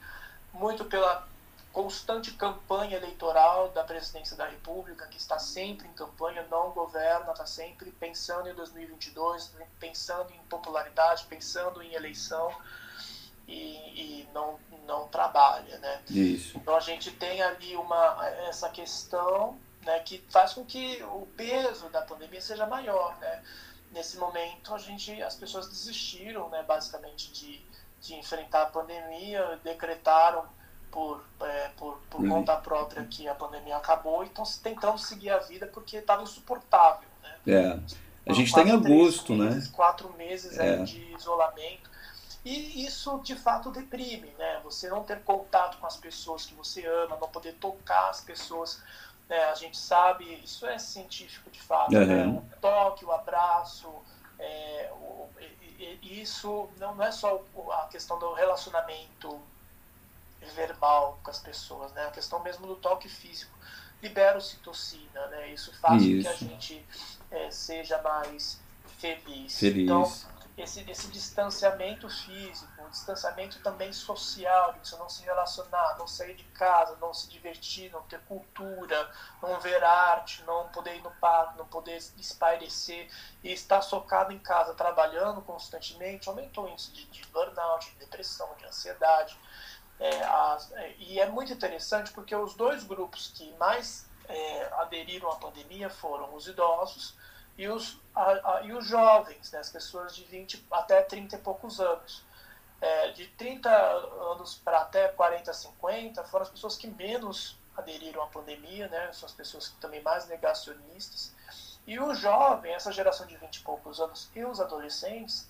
muito pela constante campanha eleitoral da presidência da República, que está sempre em campanha, não governa, está sempre pensando em 2022, pensando em popularidade, pensando em eleição e, e não, não trabalha, né? Isso. Então a gente tem ali uma, essa questão né, que faz com que o peso da pandemia seja maior, né? Nesse momento a gente, as pessoas desistiram, né, basicamente de, de enfrentar a pandemia, decretaram por, é, por, por conta própria que a pandemia acabou e estão tentando seguir a vida porque estava insuportável. Né? É. A gente está em agosto, meses, né? Quatro meses É. de isolamento. E isso de fato deprime, né? Você não ter contato com as pessoas que você ama, não poder tocar as pessoas. Né? A gente sabe, isso é científico de fato. Né? Uhum. O toque, o abraço, é, o- e- e- isso não, não é só a questão do relacionamento verbal com as pessoas, né? A questão mesmo do toque físico libera ocitocina, né? Isso faz com que a Isso. gente é, seja mais feliz. Feliz. Então, esse, esse distanciamento físico, distanciamento também social, de você não se relacionar, não sair de casa, não se divertir, não ter cultura, não ver arte, não poder ir no parque, não poder espairecer e estar socado em casa trabalhando constantemente, aumentou o índice de, de burnout, de depressão, de ansiedade. É, as- é, e é muito interessante porque os dois grupos que mais é, aderiram à pandemia foram os idosos e os, a- a- e os jovens, né, as pessoas de 20 até 30 e poucos anos. É, de 30 anos para até 40, 50 foram as pessoas que menos aderiram à pandemia, né, são as pessoas que também mais negacionistas. E o jovem, essa geração de 20 e poucos anos e os adolescentes,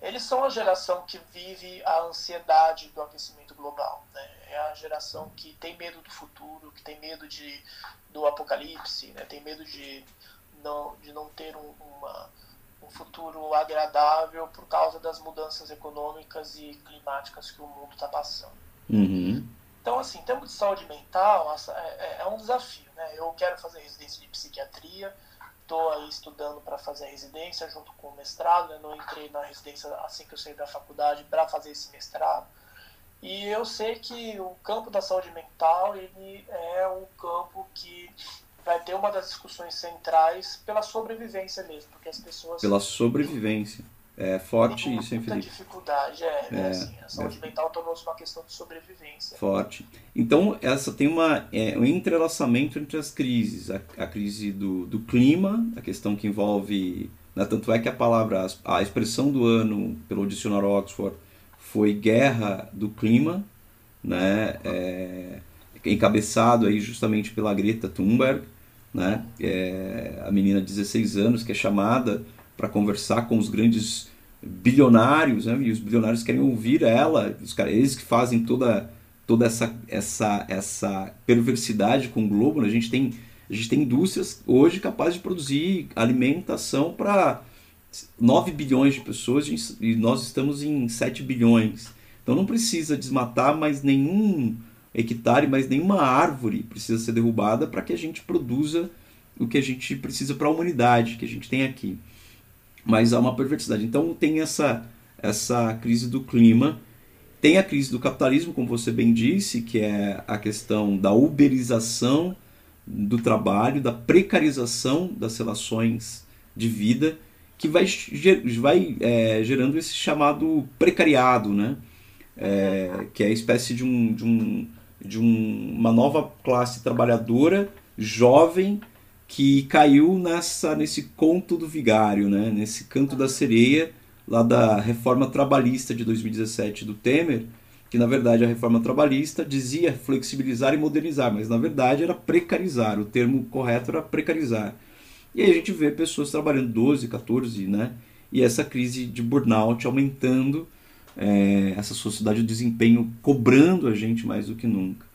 eles são a geração que vive a ansiedade do aquecimento global. Né? É a geração que tem medo do futuro, que tem medo de, do apocalipse, né? tem medo de não, de não ter um, uma, um futuro agradável por causa das mudanças econômicas e climáticas que o mundo está passando. Uhum. Então, assim, em termos de saúde mental, é, é- é um desafio. Né? Eu quero fazer residência de psiquiatria, estou aí estudando para fazer a residência junto com o mestrado. Né? Não entrei na residência assim que eu saí da faculdade para fazer esse mestrado. E eu sei que o campo da saúde mental ele é um campo que vai ter uma das discussões centrais pela sobrevivência mesmo, porque as pessoas Pela sobrevivência. É forte isso, hein, muita Felipe? dificuldade. É, né? É, assim, a saúde mental tornou-se uma questão de sobrevivência. Forte. Então, essa tem uma, é, um entrelaçamento entre as crises. A, a crise do, do clima, a questão que envolve. Né, tanto é que a palavra, a expressão do ano pelo dicionário Oxford foi guerra do clima, né, é, encabeçado aí justamente pela Greta Thunberg, né, é, a menina de 16 anos que é chamada para conversar com os grandes bilionários, né, e os bilionários querem ouvir ela, os caras, eles que fazem toda toda essa essa essa perversidade com o globo, né? a gente tem a gente tem indústrias hoje capazes de produzir alimentação para 9 bilhões de pessoas e nós estamos em 7 bilhões. Então não precisa desmatar mais nenhum hectare, mais nenhuma árvore precisa ser derrubada para que a gente produza o que a gente precisa para a humanidade que a gente tem aqui. Mas há uma perversidade. Então tem essa essa crise do clima, tem a crise do capitalismo, como você bem disse, que é a questão da uberização do trabalho, da precarização das relações de vida, que vai, vai é, gerando esse chamado precariado, né? É, que é a espécie de, um, de, um, de um, uma nova classe trabalhadora, jovem, que caiu nessa, nesse conto do vigário, né? nesse canto da sereia, lá da reforma trabalhista de 2017 do Temer, que na verdade a reforma trabalhista dizia flexibilizar e modernizar, mas na verdade era precarizar, o termo correto era precarizar. E aí a gente vê pessoas trabalhando 12, 14, né? E essa crise de burnout aumentando, é, essa sociedade do desempenho cobrando a gente mais do que nunca.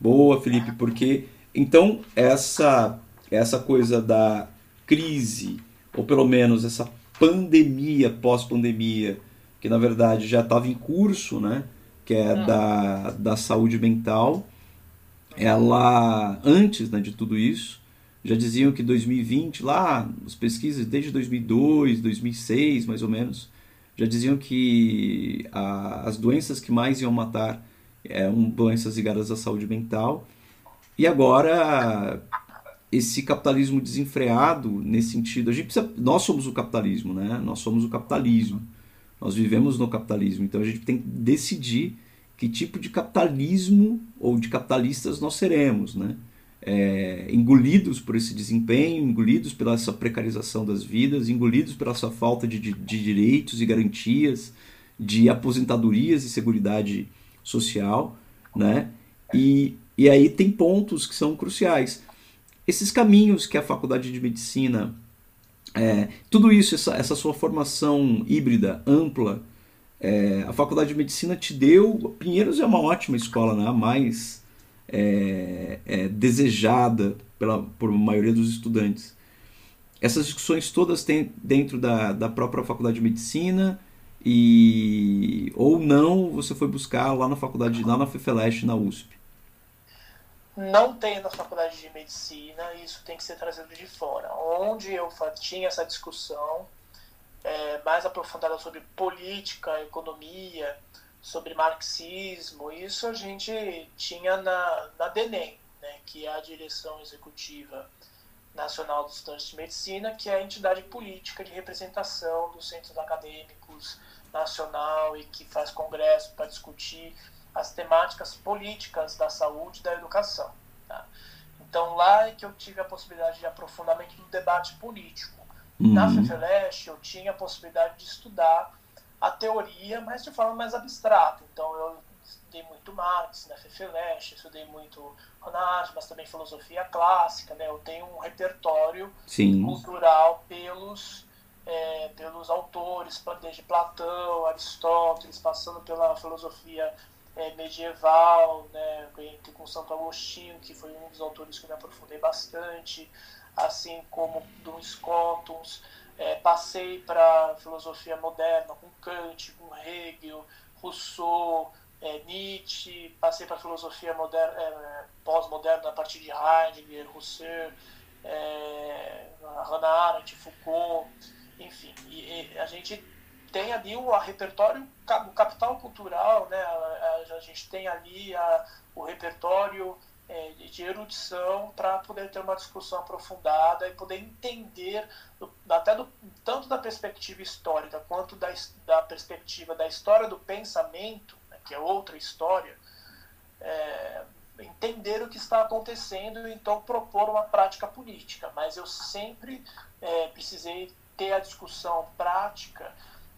Boa, Felipe, porque então essa essa coisa da crise, ou pelo menos essa pandemia, pós-pandemia, que na verdade já estava em curso, né? que é da, da saúde mental, ela, antes né, de tudo isso, já diziam que 2020, lá, as pesquisas desde 2002, 2006, mais ou menos, já diziam que a, as doenças que mais iam matar eram doenças ligadas à saúde mental. E agora, esse capitalismo desenfreado, nesse sentido, a gente precisa, nós somos o capitalismo, né? Nós somos o capitalismo. Nós vivemos no capitalismo, então a gente tem que decidir que tipo de capitalismo ou de capitalistas nós seremos, né? É, engolidos por esse desempenho, engolidos pela essa precarização das vidas, engolidos pela essa falta de, de, de direitos e garantias, de aposentadorias e seguridade social, né? E, e aí tem pontos que são cruciais. Esses caminhos que a faculdade de medicina, é, tudo isso, essa, essa sua formação híbrida, ampla, é, a faculdade de medicina te deu. Pinheiros é uma ótima escola, né? a mais é, é, desejada pela, por maioria dos estudantes. Essas discussões todas têm dentro da, da própria faculdade de medicina e ou não você foi buscar lá na faculdade, lá na FEFELESH, na USP? Não tem na faculdade de medicina, isso tem que ser trazido de fora. Onde eu tinha essa discussão é, mais aprofundada sobre política, economia, sobre marxismo, isso a gente tinha na, na DENEM, né, que é a Direção Executiva Nacional dos Estudantes de Medicina, que é a entidade política de representação dos centros acadêmicos nacional e que faz congresso para discutir as temáticas políticas da saúde e da educação. Tá? Então lá é que eu tive a possibilidade de aprofundamento do debate político. Uhum. Na FEFELESH eu tinha a possibilidade de estudar a teoria, mas de forma mais abstrata. Então eu estudei muito Marx na FEFELESH, estudei muito Ronald, mas também filosofia clássica. Né? Eu tenho um repertório Sim. cultural pelos, é, pelos autores, desde Platão, Aristóteles, passando pela filosofia é, medieval, né, com Santo Agostinho, que foi um dos autores que eu me aprofundei bastante, assim como Duns Scotus. É, passei para filosofia moderna com Kant, com Hegel, Rousseau, é, Nietzsche, passei para filosofia moderna, é, pós-moderna a partir de Heidegger, Rousseau, é, Hannah Arendt, Foucault, enfim. E, e, a gente tem ali o repertório, o capital cultural, né? a, a, a gente tem ali a, o repertório é, de erudição para poder ter uma discussão aprofundada e poder entender, até do, tanto da perspectiva histórica quanto da, da perspectiva da história do pensamento, né, que é outra história, é, entender o que está acontecendo e então propor uma prática política. Mas eu sempre é, precisei ter a discussão prática,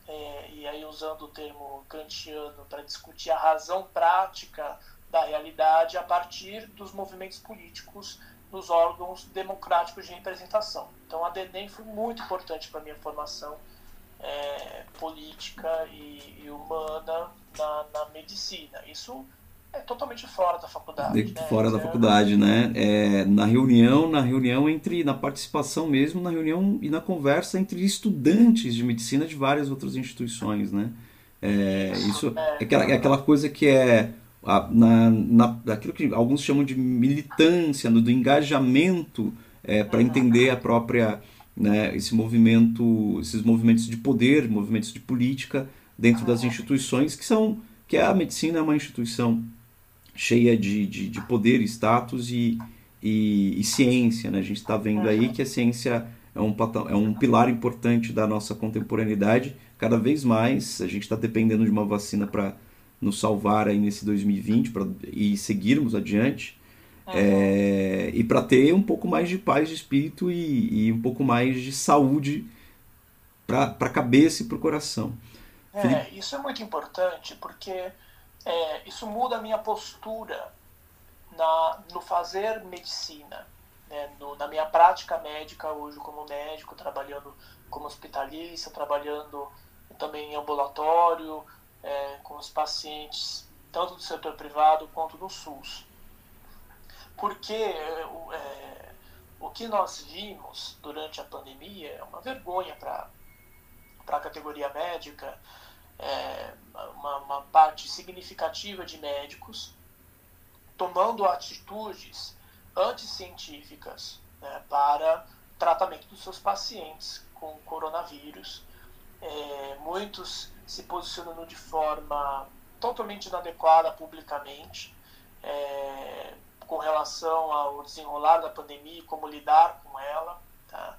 é, e aí usando o termo kantiano, para discutir a razão prática da realidade a partir dos movimentos políticos nos órgãos democráticos de representação. Então a DENEM foi muito importante para a minha formação é, política e, e humana na, na, medicina. Isso é totalmente fora da faculdade. De, né? Fora da é faculdade, né? É, na reunião, na reunião entre, na participação mesmo, na reunião e na conversa entre estudantes de medicina de várias outras instituições, né? É, isso, isso é, é aquela, é aquela coisa que é na, na, aquilo que alguns chamam de militância, no, do engajamento é, para entender a própria né, esse movimento, esses movimentos de poder, movimentos de política dentro das instituições que são que a medicina é uma instituição cheia de, de, de poder, status e, e, e ciência. Né? A gente está vendo aí que a ciência é um, é um pilar importante da nossa contemporaneidade. Cada vez mais a gente está dependendo de uma vacina para nos salvar aí nesse 2020 pra, e seguirmos adiante. Uhum. É, e para ter um pouco mais de paz de espírito e, e um pouco mais de saúde para a cabeça e para o coração. É, Felipe... isso é muito importante porque é, isso muda a minha postura na, no fazer medicina. Né? No, na minha prática médica hoje como médico, trabalhando como hospitalista, trabalhando também em ambulatório, é, com os pacientes, tanto do setor privado quanto do SUS. Porque é, o, é, que nós vimos durante a pandemia é uma vergonha para a categoria médica, é, uma, uma parte significativa de médicos tomando atitudes anticientíficas né, para tratamento dos seus pacientes com coronavírus. É, muitos se posicionando de forma totalmente inadequada publicamente é, com relação ao desenrolar da pandemia e como lidar com ela. Tá?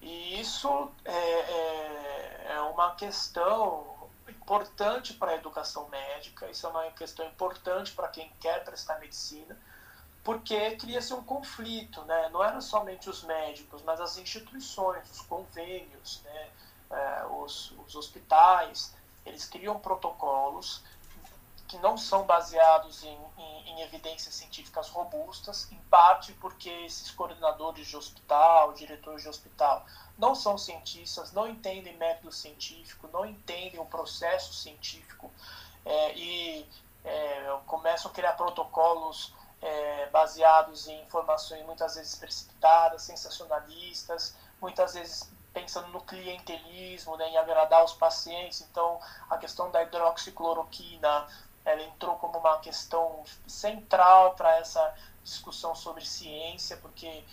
E isso é, é, é uma questão importante para a educação médica, isso é uma questão importante para quem quer prestar medicina, porque cria-se um conflito, né? não eram somente os médicos, mas as instituições, os convênios, né? É, os, os hospitais, eles criam protocolos que não são baseados em, em, em, evidências científicas robustas, em parte porque esses coordenadores de hospital, diretores de hospital, não são cientistas, não entendem método científico, não entendem o processo científico é, e é, começam a criar protocolos é, baseados em informações muitas vezes precipitadas, sensacionalistas, muitas vezes pensando no clientelismo, né, em agradar os pacientes. Então, a questão da hidroxicloroquina, ela entrou como uma questão central para essa discussão sobre ciência, porque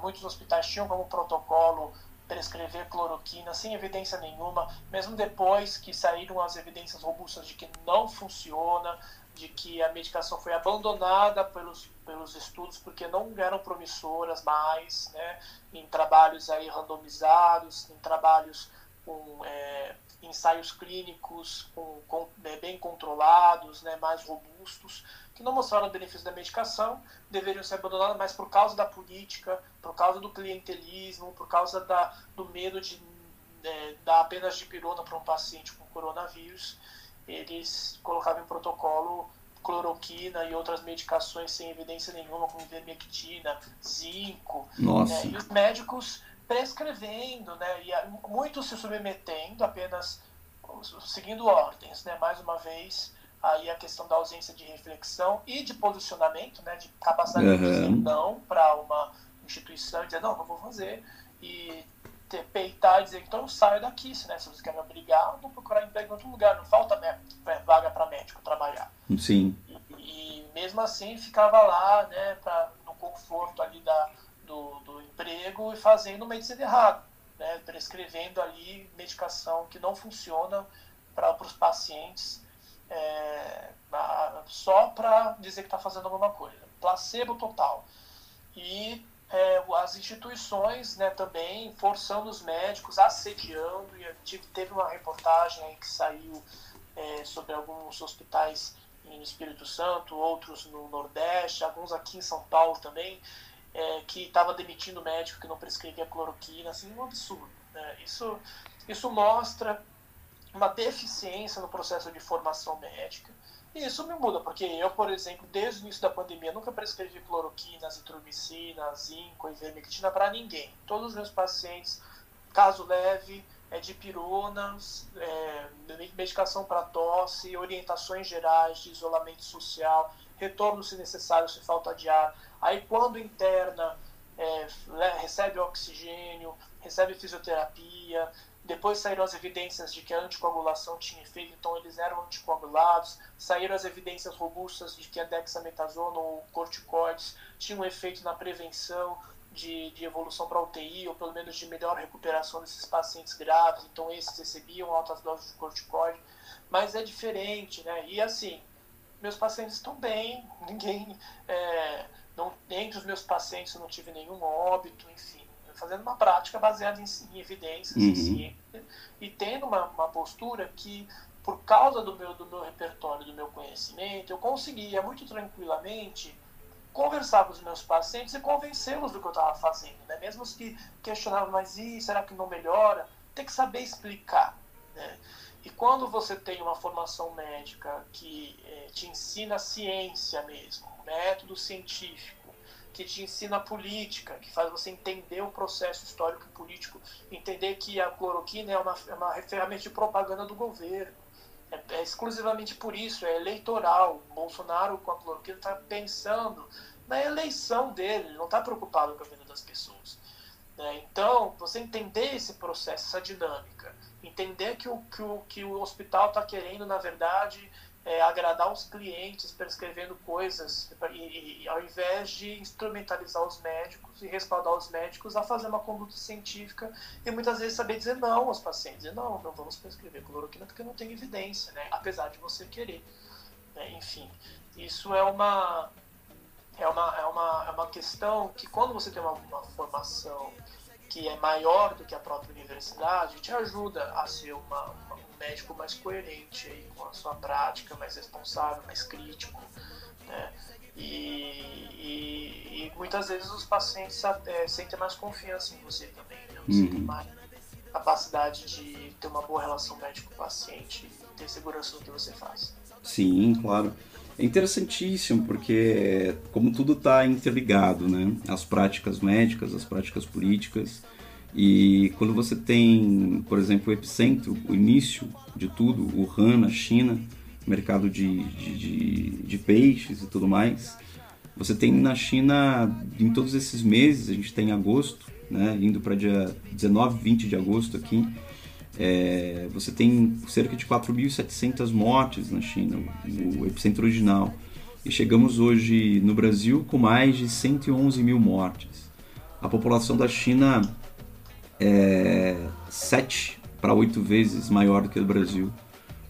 muitos hospitais tinham como protocolo prescrever cloroquina sem evidência nenhuma, mesmo depois que saíram as evidências robustas de que não funciona, de que a medicação foi abandonada pelos, pelos estudos porque não eram promissoras mais, né, em trabalhos aí randomizados, em trabalhos com é, ensaios clínicos com, com, né, bem controlados, né, mais robustos, que não mostraram benefício da medicação, deveriam ser abandonados, mas por causa da política, por causa do clientelismo, por causa da, do medo de né, dar apenas de pirona para um paciente com coronavírus, eles colocavam em protocolo cloroquina e outras medicações sem evidência nenhuma, como vermectina, zinco. Né, e os médicos prescrevendo, né, e muitos se submetendo apenas seguindo ordens, né, mais uma vez aí a questão da ausência de reflexão e de posicionamento, né, de capacidade uhum. de dizer não para uma instituição e dizer não, não vou fazer e ter, peitar e dizer então eu saio daqui, se, né, se você quer me obrigar, eu vou procurar emprego em outro lugar, não falta vaga para médico trabalhar. Sim. E, e, mesmo assim ficava lá, né, pra, no conforto ali da do, do emprego e fazendo medicina errada, né? prescrevendo ali medicação que não funciona para os pacientes é, só para dizer que está fazendo alguma coisa. Placebo total. E é, as instituições né, também forçando os médicos, assediando. E teve uma reportagem aí que saiu é, sobre alguns hospitais no Espírito Santo, outros no Nordeste, alguns aqui em São Paulo também, é, que estava demitindo médico que não prescrevia cloroquina, assim, um absurdo. Né? Isso, isso mostra uma deficiência no processo de formação médica. Isso me muda, porque eu, por exemplo, desde o início da pandemia, nunca prescrevi cloroquina, azitromicina, zinco, ivermectina para ninguém. Todos os meus pacientes, caso leve, é de pironas, é, medicação para tosse, orientações gerais de isolamento social, retorno se necessário, se falta de ar. Aí quando interna, é, recebe oxigênio, recebe fisioterapia, depois saíram as evidências de que a anticoagulação tinha efeito, então eles eram anticoagulados. Saíram as evidências robustas de que a dexametasona ou corticoides tinham efeito na prevenção de, de evolução para UTI, ou pelo menos de melhor recuperação desses pacientes graves. Então esses recebiam altas doses de corticoide. Mas é diferente, né? E assim, meus pacientes estão bem, ninguém. É, não, entre os meus pacientes eu não tive nenhum óbito, enfim. Fazendo uma prática baseada em, em evidências, uhum. em ciência, e tendo uma, uma postura que, por causa do meu, do meu repertório, do meu conhecimento, eu conseguia muito tranquilamente conversar com os meus pacientes e convencê-los do que eu estava fazendo, né? Mesmo os que questionavam, mas e será que não melhora? Tem que saber explicar, né? E quando você tem uma formação médica que eh, te ensina a ciência mesmo, método científico, que te ensina política, que faz você entender o processo histórico e político, entender que a cloroquina é uma, é uma ferramenta de propaganda do governo. É, é exclusivamente por isso, é eleitoral. O Bolsonaro, com a cloroquina, está pensando na eleição dele, ele não está preocupado com a vida das das pessoas. Né? Então, você entender esse processo, essa dinâmica, entender que o, que o, que o hospital está querendo, na verdade, é, agradar os clientes prescrevendo coisas, e, e, ao invés de instrumentalizar os médicos e respaldar os médicos a fazer uma conduta científica e muitas vezes saber dizer não aos pacientes. Dizer, não, não vamos prescrever cloroquina porque não tem evidência, né? apesar de você querer. Né? Enfim, isso é uma, é, uma, é, uma, é uma questão que quando você tem uma, uma formação que é maior do que a própria universidade, te ajuda a ser uma, uma médico mais coerente aí com a sua prática, mais responsável, mais crítico. Né? E, e, e, muitas vezes os pacientes é, sentem mais confiança em você também, né? Você uhum. tem mais capacidade de ter uma boa relação médico-paciente e ter segurança no que você faz. Sim, claro. É interessantíssimo porque como tudo está interligado, né? As práticas médicas, as práticas políticas, e quando você tem, por exemplo, o epicentro, o início de tudo, o Han na China, mercado de, de, de, de peixes e tudo mais, você tem na China, em todos esses meses, a gente tem agosto, né, indo para dia 19, 20 de agosto aqui, é, você tem cerca de 4.700 mortes na China, o, o epicentro original. E chegamos hoje no Brasil com mais de 111 mil mortes. A população da China é 7 para 8 vezes maior do que o Brasil.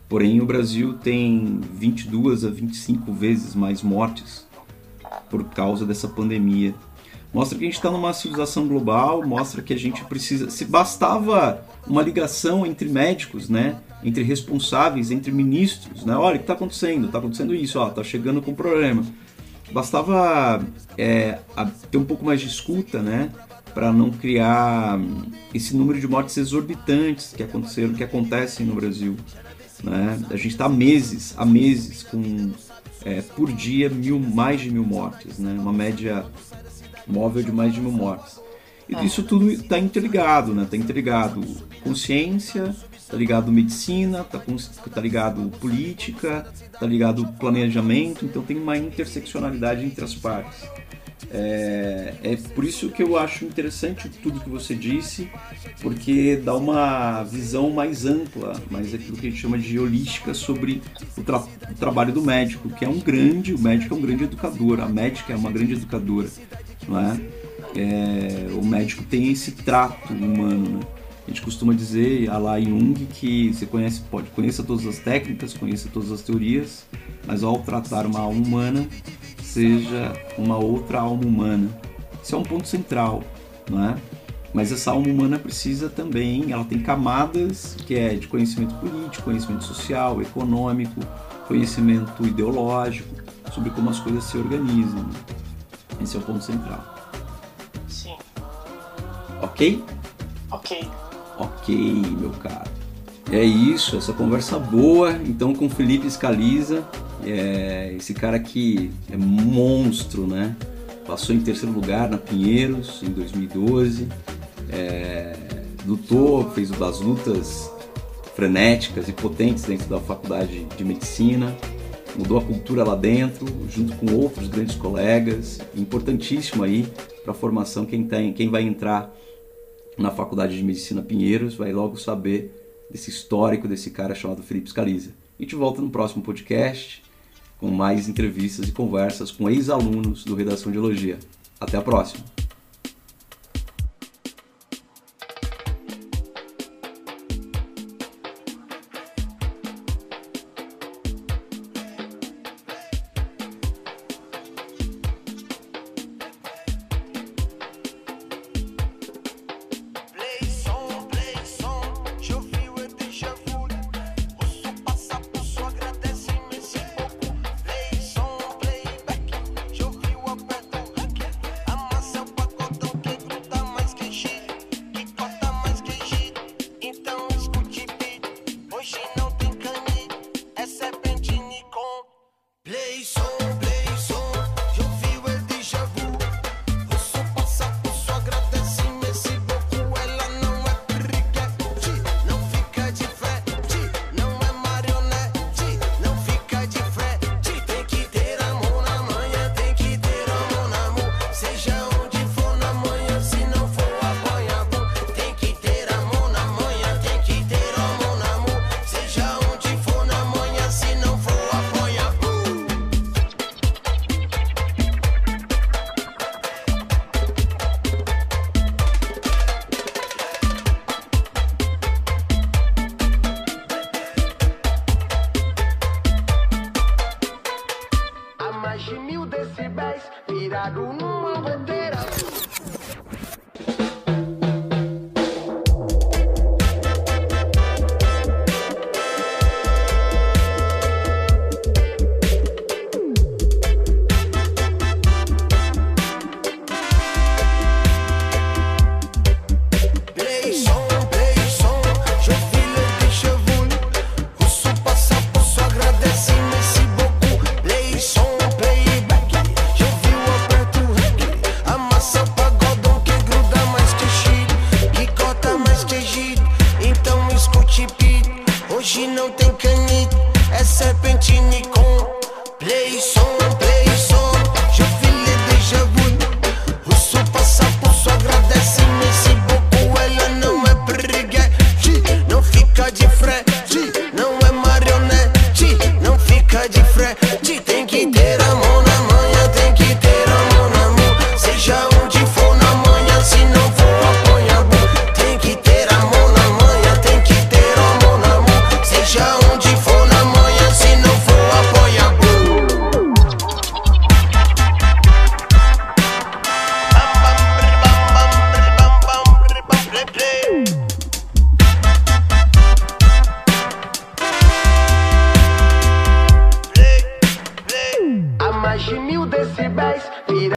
Porém, o Brasil tem 22 a 25 vezes mais mortes por causa dessa pandemia. Mostra que a gente está numa civilização global, mostra que a gente precisa. Se bastava uma ligação entre médicos, né? Entre responsáveis, entre ministros, né? Olha, o que está acontecendo? Está acontecendo isso, ó, tá chegando com problema. Bastava é, ter um pouco mais de escuta, né? Para não criar esse número de mortes exorbitantes que aconteceram, que acontecem no Brasil. Né? A gente está há meses, há meses com é, por dia mil, mais de mil mortes, né? uma média móvel de mais de mil mortes. E é. isso tudo está interligado, né? Está interligado consciência, está ligado medicina, está tá ligado política, está ligado planejamento. Então tem uma interseccionalidade entre as partes. É, é por isso que eu acho interessante tudo que você disse, porque dá uma visão mais ampla, mais aquilo que a gente chama de holística sobre o, tra o trabalho do médico, que é um grande, o médico é um grande educador, a médica é uma grande educadora, não é? é o médico tem esse trato humano, né? A gente costuma dizer, a lá Jung, que você conhece, pode conhecer todas as técnicas, conhecer todas as teorias, mas ao tratar uma alma humana, seja uma outra alma humana. Isso é um ponto central, não é? Mas essa alma humana precisa também, ela tem camadas que é de conhecimento político, conhecimento social, econômico, conhecimento ideológico, sobre como as coisas se organizam. Esse é o ponto central. Sim. Ok? Ok. Ok, meu caro. É isso, essa conversa boa, então com Felipe Scaliza, é, esse cara que é monstro, né? Passou em terceiro lugar na Pinheiros em 2012, é, lutou, fez das lutas frenéticas e potentes dentro da faculdade de medicina, mudou a cultura lá dentro, junto com outros grandes colegas, importantíssimo aí para a formação quem tem, quem vai entrar na faculdade de medicina Pinheiros vai logo saber desse histórico desse cara chamado Felipe Scaliza. A gente volta no próximo podcast com mais entrevistas e conversas com ex-alunos do Redação de Elogia. Até a próxima!